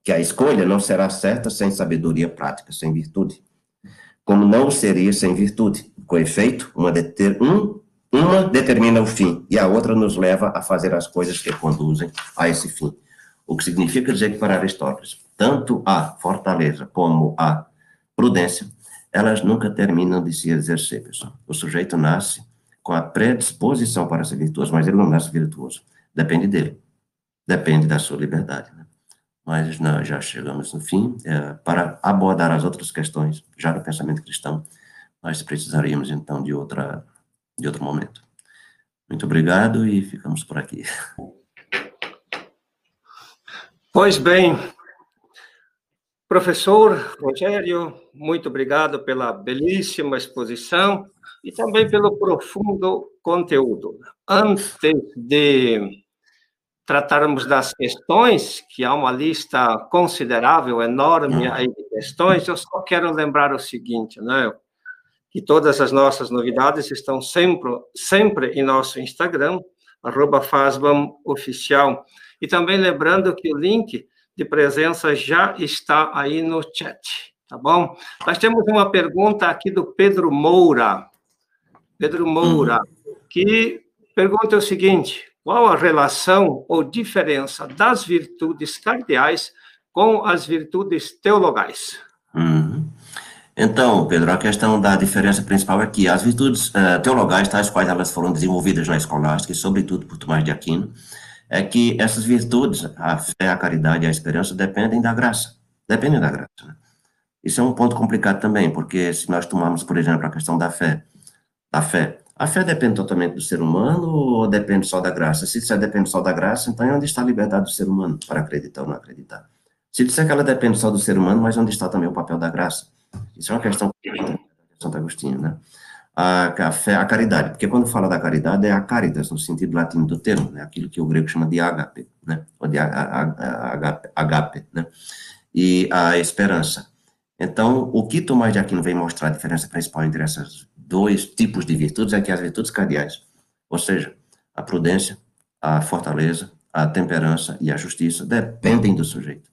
que a escolha não será certa sem sabedoria prática, sem virtude, como não seria sem virtude. Com efeito, uma, deter, um, uma determina o fim e a outra nos leva a fazer as coisas que conduzem a esse fim. O que significa dizer que para Aristóteles, tanto a fortaleza como a prudência, elas nunca terminam de se exercer, pessoal. O sujeito nasce com a predisposição para ser virtuoso, mas ele não nasce virtuoso. Depende dele. Depende da sua liberdade. Mas não, já chegamos no fim. É, para abordar as outras questões, já do pensamento cristão, nós precisaríamos, então, de, outra, de outro momento. Muito obrigado e ficamos por aqui. Pois bem, professor Rogério, muito obrigado pela belíssima exposição e também pelo profundo conteúdo. Antes de tratarmos das questões, que há uma lista considerável, enorme aí de questões, eu só quero lembrar o seguinte, né? Que todas as nossas novidades estão sempre, sempre em nosso Instagram, arroba Oficial. E também lembrando que o link de presença já está aí no chat, tá bom? Nós temos uma pergunta aqui do Pedro Moura. Pedro Moura, uhum. que pergunta o seguinte: qual a relação ou diferença das virtudes cardeais com as virtudes teologais? Uhum. Então, Pedro, a questão da diferença principal é que as virtudes uh, teologais, tais quais elas foram desenvolvidas na escolástica, e sobretudo por Tomás de Aquino, é que essas virtudes, a fé, a caridade e a esperança, dependem da graça. Dependem da graça. Né? Isso é um ponto complicado também, porque se nós tomarmos, por exemplo, a questão da fé, da fé, a fé depende totalmente do ser humano ou depende só da graça? Se disser depende só da graça, então onde está a liberdade do ser humano para acreditar ou não acreditar? Se disser que ela depende só do ser humano, mas onde está também o papel da graça? Isso é uma questão de Santo Agostinho, né? A, a, fé, a caridade, porque quando fala da caridade é a caritas, no sentido latino do termo, né? aquilo que o grego chama de agape, né? ou de agape, agape, né? e a esperança. Então, o que Tomás de Aquino vem mostrar a diferença principal entre essas dois tipos de virtudes é que as virtudes cardeais, ou seja, a prudência, a fortaleza, a temperança e a justiça dependem do sujeito.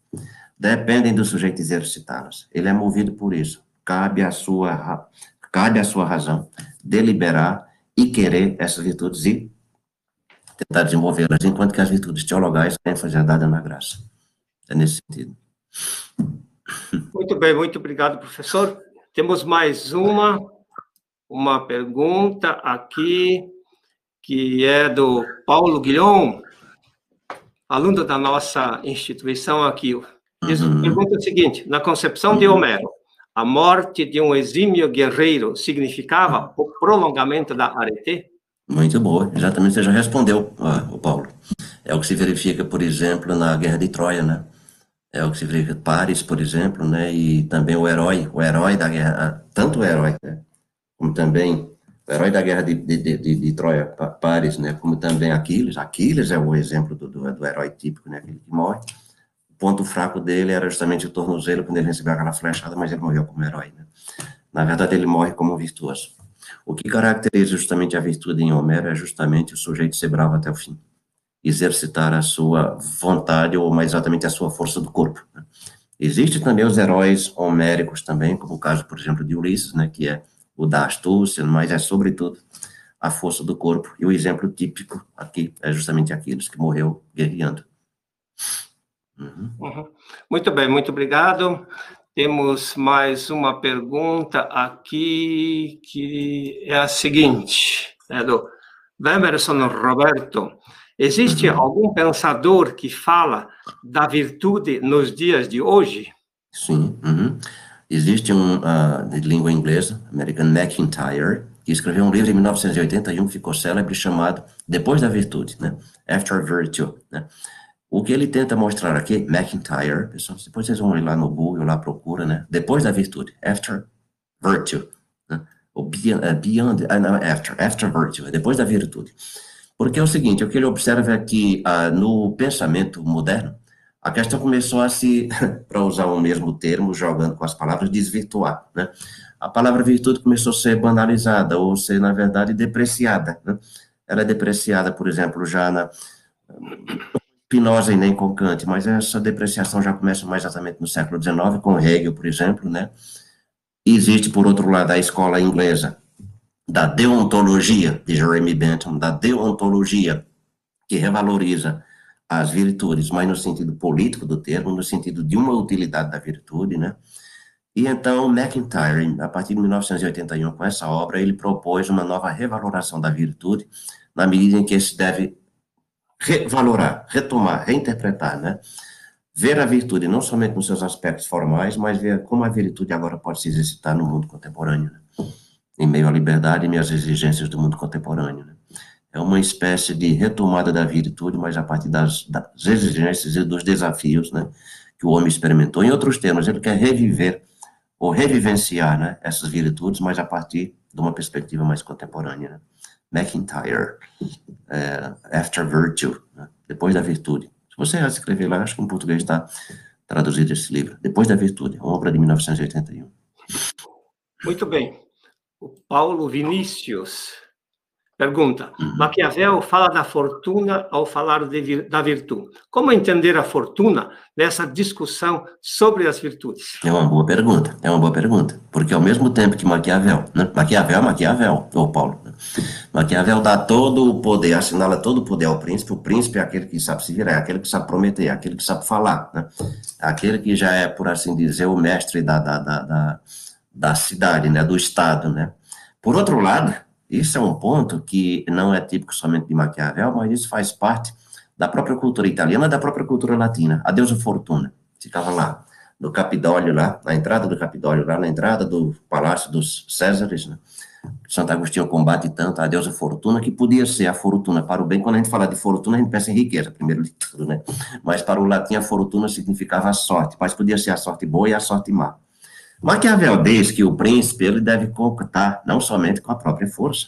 Dependem do sujeito exercitá-las. Ele é movido por isso. Cabe a sua cabe a sua razão deliberar e querer essas virtudes e tentar desenvolvê-las, enquanto que as virtudes teologais têm ênfase dada na graça. É nesse sentido. Muito bem, muito obrigado, professor. Temos mais uma uma pergunta aqui, que é do Paulo Guilhom, aluno da nossa instituição aqui. Diz, uhum. Pergunta o seguinte: na concepção uhum. de Homero, a morte de um exímio guerreiro significava o prolongamento da arete? Muito boa, exatamente, você já respondeu, o Paulo. É o que se verifica, por exemplo, na Guerra de Troia, né? É o que se verifica Paris, por exemplo, né? E também o herói, o herói da guerra, tanto o herói, né? Como também o herói da guerra de, de, de, de Troia, Paris, né? Como também Aquiles. Aquiles é o exemplo do, do, do herói típico, né? Aquele que morre. O ponto fraco dele era justamente o tornozelo quando ele recebeu aquela flechada, mas ele morreu como herói, né? Na verdade, ele morre como virtuoso. O que caracteriza justamente a virtude em Homero é justamente o sujeito ser bravo até o fim, exercitar a sua vontade, ou mais exatamente a sua força do corpo. Né? Existem também os heróis homéricos também, como o caso, por exemplo, de Ulisses, né, que é o da astúcia, mas é sobretudo a força do corpo. E o exemplo típico aqui é justamente Aquiles, que morreu guerreando. Uhum. Uhum. Muito bem, muito obrigado. Temos mais uma pergunta aqui, que é a seguinte, é do Emerson Roberto. Existe uhum. algum pensador que fala da virtude nos dias de hoje? Sim. Uhum. Existe um uh, de língua inglesa, American McIntyre, que escreveu um livro em 1981 que ficou célebre chamado Depois da Virtude, né? After Virtue, né? O que ele tenta mostrar aqui, McIntyre, pessoal, depois vocês vão ir lá no Google, lá procura, né? Depois da virtude, after virtue, né? Ou beyond, uh, beyond uh, after, after virtue, depois da virtude. Porque é o seguinte, o que ele observa é que uh, no pensamento moderno, a questão começou a se, *laughs* para usar o mesmo termo, jogando com as palavras, desvirtuar, né? A palavra virtude começou a ser banalizada, ou ser, na verdade, depreciada, né? Ela é depreciada, por exemplo, já na Spinoza e nem com Kant, mas essa depreciação já começa mais exatamente no século XIX, com Hegel, por exemplo, né? Existe, por outro lado, a escola inglesa da deontologia, de Jeremy Bentham, da deontologia, que revaloriza as virtudes, mas no sentido político do termo, no sentido de uma utilidade da virtude, né? E então, McIntyre, a partir de 1981, com essa obra, ele propôs uma nova revaloração da virtude, na medida em que se deve revalorar, retomar, reinterpretar, né? Ver a virtude não somente nos seus aspectos formais, mas ver como a virtude agora pode se exercitar no mundo contemporâneo, né? em meio à liberdade e às exigências do mundo contemporâneo. Né? É uma espécie de retomada da virtude, mas a partir das, das exigências e dos desafios né, que o homem experimentou. Em outros termos, ele quer reviver ou revivenciar né, essas virtudes, mas a partir de uma perspectiva mais contemporânea. Né? McIntyre, é, After Virtue, né? Depois da Virtude. Se você escrever lá, acho que em português está traduzido esse livro, Depois da Virtude, uma obra de 1981. Muito bem. O Paulo Vinícius Pergunta: uhum. Maquiavel fala da fortuna ao falar de, da virtude. Como entender a fortuna nessa discussão sobre as virtudes? É uma boa pergunta, é uma boa pergunta. Porque ao mesmo tempo que Maquiavel, né? Maquiavel, Maquiavel, ou Paulo, né? Maquiavel dá todo o poder, assinala todo o poder ao príncipe, o príncipe é aquele que sabe se virar, é aquele que sabe prometer, é aquele que sabe falar, né? É aquele que já é, por assim dizer, o mestre da, da, da, da, da cidade, né? Do Estado, né? Por outro lado, isso é um ponto que não é típico somente de Maquiavel, mas isso faz parte da própria cultura italiana, da própria cultura latina. A deusa Fortuna ficava lá, no Capidólio, lá, na entrada do Capidólio, lá na entrada do Palácio dos Césares, né? Santo Agostinho combate tanto a deusa Fortuna, que podia ser a fortuna para o bem. Quando a gente fala de fortuna, a gente pensa em riqueza, primeiro de tudo, né? Mas para o latim, a fortuna significava a sorte, mas podia ser a sorte boa e a sorte má. Maquiavel diz que o príncipe ele deve contar não somente com a própria força,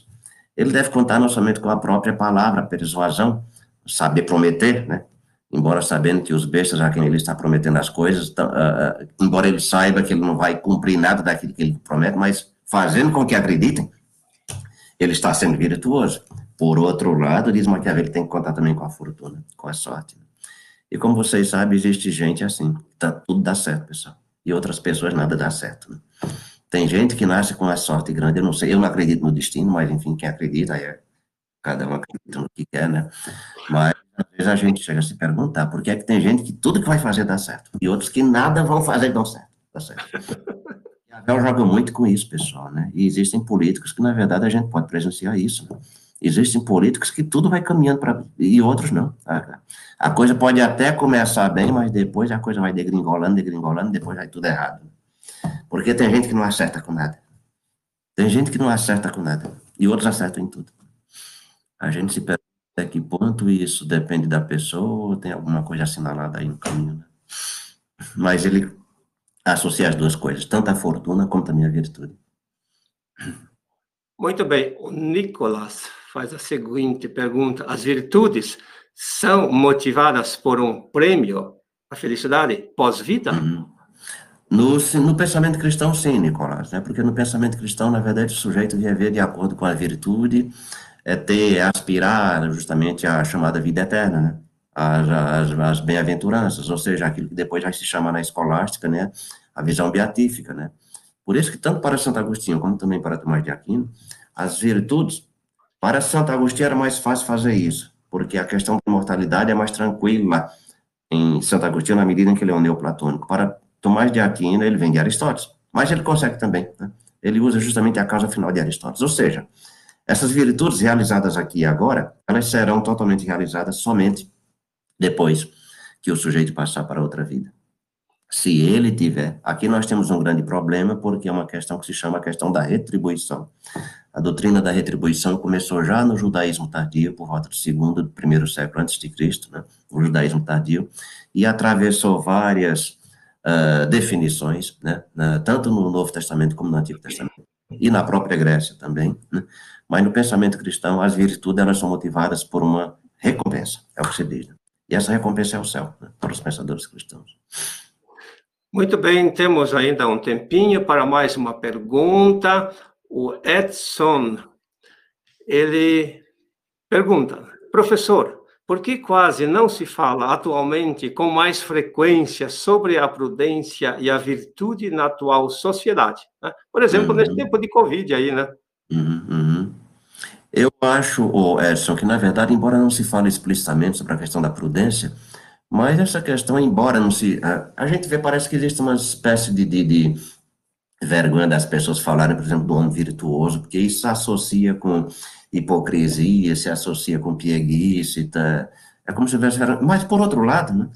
ele deve contar não somente com a própria palavra, persuasão, saber prometer, né? Embora sabendo que os bestas a quem ele está prometendo as coisas, uh, embora ele saiba que ele não vai cumprir nada daquilo que ele promete, mas fazendo com que acreditem, ele está sendo virtuoso. Por outro lado, diz Maquiavel, ele tem que contar também com a fortuna, com a sorte. E como vocês sabem, existe gente assim, tá, tudo dá certo, pessoal e outras pessoas nada dá certo. Né? Tem gente que nasce com a sorte grande, eu não sei, eu não acredito no destino, mas enfim, quem acredita é cada um acredita no que quer, né? Mas às vezes a gente chega a se perguntar por que é que tem gente que tudo que vai fazer dá certo e outros que nada vão fazer dão certo, dá certo. E Bel joga muito com isso, pessoal, né? E existem políticos que na verdade a gente pode presenciar isso. Né? Existem políticos que tudo vai caminhando para. e outros não. A, coisa pode até começar bem, mas depois a coisa vai degringolando, degringolando, depois vai tudo errado. Porque tem gente que não acerta com nada. Tem gente que não acerta com nada. E outros acertam em tudo. A gente se pergunta até que ponto isso depende da pessoa, tem alguma coisa assinalada aí no caminho, né? Mas ele associa as duas coisas, tanto a fortuna também a virtude. Muito bem. O Nicolas faz a seguinte pergunta: As virtudes são motivadas por um prêmio, a felicidade pós-vida? Uhum. No, no, pensamento cristão, sim, Nicolás, né? porque no pensamento cristão, na verdade, o sujeito viver de acordo com a virtude, é ter, é aspirar justamente à chamada vida eterna, né? as, as, as bem-aventuranças, ou seja, aquilo que depois vai se chamar na escolástica, né? a visão beatífica. Né? Por isso que, tanto para Santo Agostinho como também para Tomás de Aquino, as virtudes, para Santo Agostinho era mais fácil fazer isso, porque a questão da imortalidade é mais tranquila em Santo Agostinho, na medida em que ele é um neoplatônico. Para Tomás de Aquino, ele vem de Aristóteles, mas ele consegue também. Né? Ele usa justamente a causa final de Aristóteles. Ou seja, essas virtudes realizadas aqui e agora, elas serão totalmente realizadas somente depois que o sujeito passar para outra vida. Se ele tiver. Aqui nós temos um grande problema, porque é uma questão que se chama a questão da retribuição. A doutrina da retribuição começou já no judaísmo tardio, por volta do segundo, do primeiro século antes de Cristo, né? o judaísmo tardio, e atravessou várias uh, definições, né? Tanto no Novo Testamento como no Antigo Testamento, e na própria Grécia também, né? mas no pensamento cristão, as virtudes elas são motivadas por uma recompensa, é o que se diz. Né? E essa recompensa é o céu, né? para os pensadores cristãos. Muito bem, temos ainda um tempinho para mais uma pergunta. O Edson, ele pergunta, professor, por que quase não se fala atualmente com mais frequência sobre a prudência e a virtude na atual sociedade? Né? Por exemplo, uhum. nesse tempo de Covid aí, né? Uhum, uhum. Eu acho, Edson, que na verdade, embora não se fale explicitamente sobre a questão da prudência, mas essa questão, embora não se. A, a gente vê, parece que existe uma espécie de, de, de vergonha das pessoas falarem, por exemplo, do homem virtuoso, porque isso se associa com hipocrisia, se associa com pieguice, tá? é como se tivesse... Mas, por outro lado, né,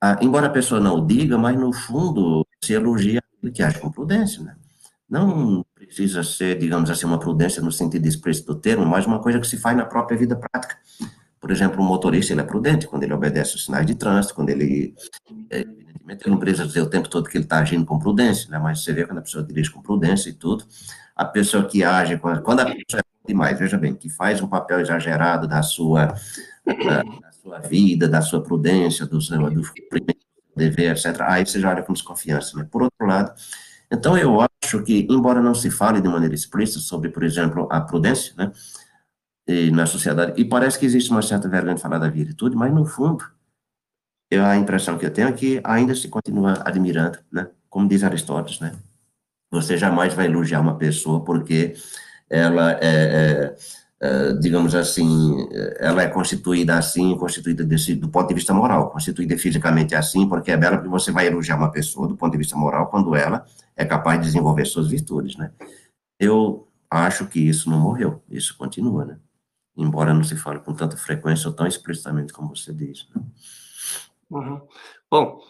ah, embora a pessoa não diga, mas, no fundo, se elogia aquilo que age com prudência, né? Não precisa ser, digamos assim, uma prudência no sentido expresso do termo, mas uma coisa que se faz na própria vida prática. Por exemplo, um motorista, ele é prudente quando ele obedece os sinais de trânsito, quando ele, é, evidentemente, ele não precisa dizer o tempo todo que ele está agindo com prudência, né? mas você vê quando a pessoa dirige com prudência e tudo, a pessoa que age, quando a pessoa é demais, veja bem, que faz um papel exagerado da sua, da, sua vida, da sua prudência, do seu do dever, etc., aí você já olha com desconfiança, né? Por outro lado, então eu acho que, embora não se fale de maneira explícita sobre, por exemplo, a prudência, né, na sociedade. E parece que existe uma certa vergonha de falar da virtude, mas no fundo, eu, a impressão que eu tenho é que ainda se continua admirando, né? Como diz Aristóteles, né? Você jamais vai elogiar uma pessoa porque ela é, é, é digamos assim, ela é constituída assim, constituída desse, do ponto de vista moral, constituída fisicamente assim, porque é bela, porque você vai elogiar uma pessoa do ponto de vista moral quando ela é capaz de desenvolver suas virtudes, né? Eu acho que isso não morreu, isso continua, né? Embora não se fale com tanta frequência ou tão explicitamente como você diz. Né? Uhum. Bom,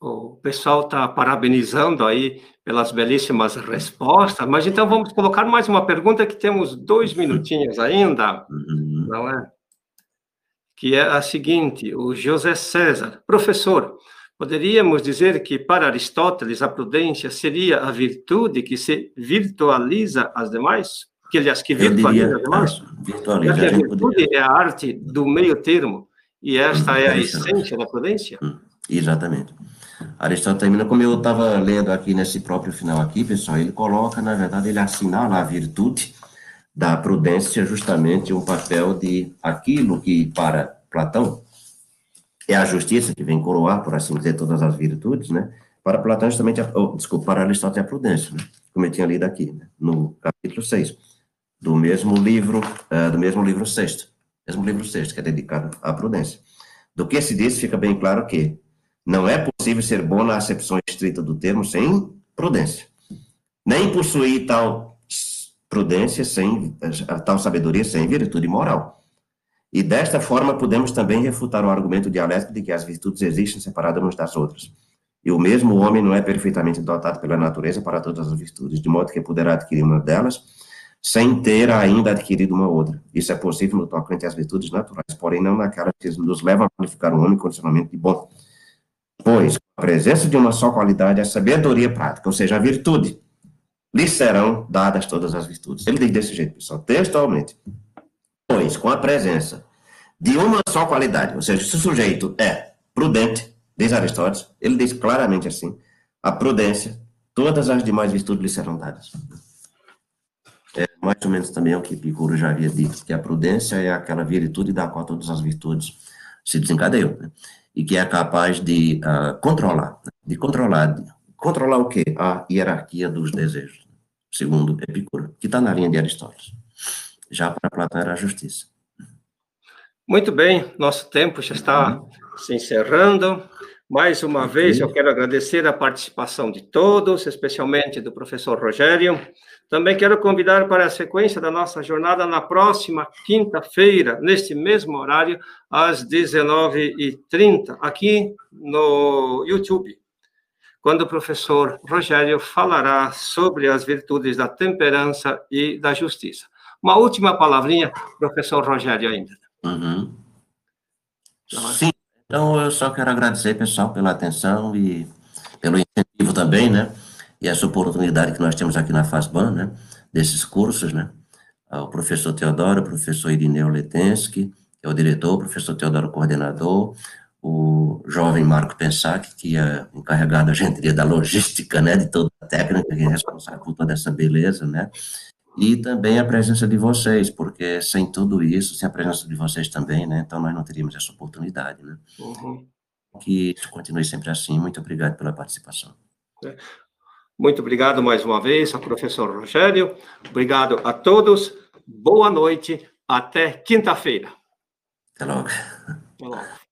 o pessoal está parabenizando aí pelas belíssimas respostas, mas então vamos colocar mais uma pergunta que temos dois minutinhos ainda, uhum. não é? Que é a seguinte: o José César, professor, poderíamos dizer que para Aristóteles a prudência seria a virtude que se virtualiza as demais? Que aliás, que virtualiza diria, demais, virtualiza, a virtude é a arte do meio termo, e esta hum, é a essência da prudência. Hum, exatamente. Aristóteles termina, como eu estava lendo aqui nesse próprio final aqui, pessoal, ele coloca, na verdade, ele assinala a virtude da prudência justamente um papel de aquilo que para Platão é a justiça que vem coroar, por assim dizer, todas as virtudes, né? Para Platão, justamente, a, oh, desculpa, para Aristóteles é a prudência, né? como eu tinha lido aqui, né? no capítulo 6 do mesmo livro, uh, do mesmo livro sexto, mesmo livro sexto, que é dedicado à prudência. Do que se diz, fica bem claro que não é possível ser bom na acepção estrita do termo sem prudência. Nem possuir tal prudência sem, tal sabedoria sem virtude moral. E desta forma podemos também refutar o argumento dialético de que as virtudes existem separadas umas das outras. E o mesmo homem não é perfeitamente dotado pela natureza para todas as virtudes, de modo que poderá adquirir uma delas sem ter ainda adquirido uma outra. Isso é possível no tocante às virtudes naturais, porém não naquelas que nos levam a qualificar o homem condicionamento de bom. Pois, a presença de uma só qualidade é a sabedoria prática, ou seja, a virtude, lhe serão dadas todas as virtudes. Ele diz desse jeito, pessoal, textualmente. Pois, com a presença de uma só qualidade, ou seja, se o sujeito é prudente, diz Aristóteles, ele diz claramente assim, a prudência, todas as demais virtudes lhe serão dadas. É mais ou menos também o que Epicuro já havia dito, que a prudência é aquela virtude da qual todas as virtudes se desencadeiam, né? e que é capaz de uh, controlar, né? de controlar, de controlar o quê? A hierarquia dos desejos, segundo Epicuro, que está na linha de Aristóteles. Já para Platão era a justiça. Muito bem, nosso tempo já está se encerrando. Mais uma vez, eu quero agradecer a participação de todos, especialmente do professor Rogério. Também quero convidar para a sequência da nossa jornada na próxima quinta-feira, neste mesmo horário, às 19h30, aqui no YouTube, quando o professor Rogério falará sobre as virtudes da temperança e da justiça. Uma última palavrinha, professor Rogério, ainda. Uhum. Sim, então eu só quero agradecer, pessoal, pela atenção e pelo incentivo também, né? E essa oportunidade que nós temos aqui na FASBAN, né? Desses cursos, né? Ah, o professor Teodoro, o professor Irineu Letensky, que é o diretor, o professor Teodoro, coordenador, o jovem Marco Pensac, que é encarregado, a gente diria, da logística, né? De toda a técnica, que é responsável por toda essa beleza, né? E também a presença de vocês, porque sem tudo isso, sem a presença de vocês também, né, então nós não teríamos essa oportunidade, né. Uhum. Que isso continue sempre assim. Muito obrigado pela participação. É. Muito obrigado mais uma vez ao professor Rogério. Obrigado a todos. Boa noite. Até quinta-feira. Até logo. Até logo.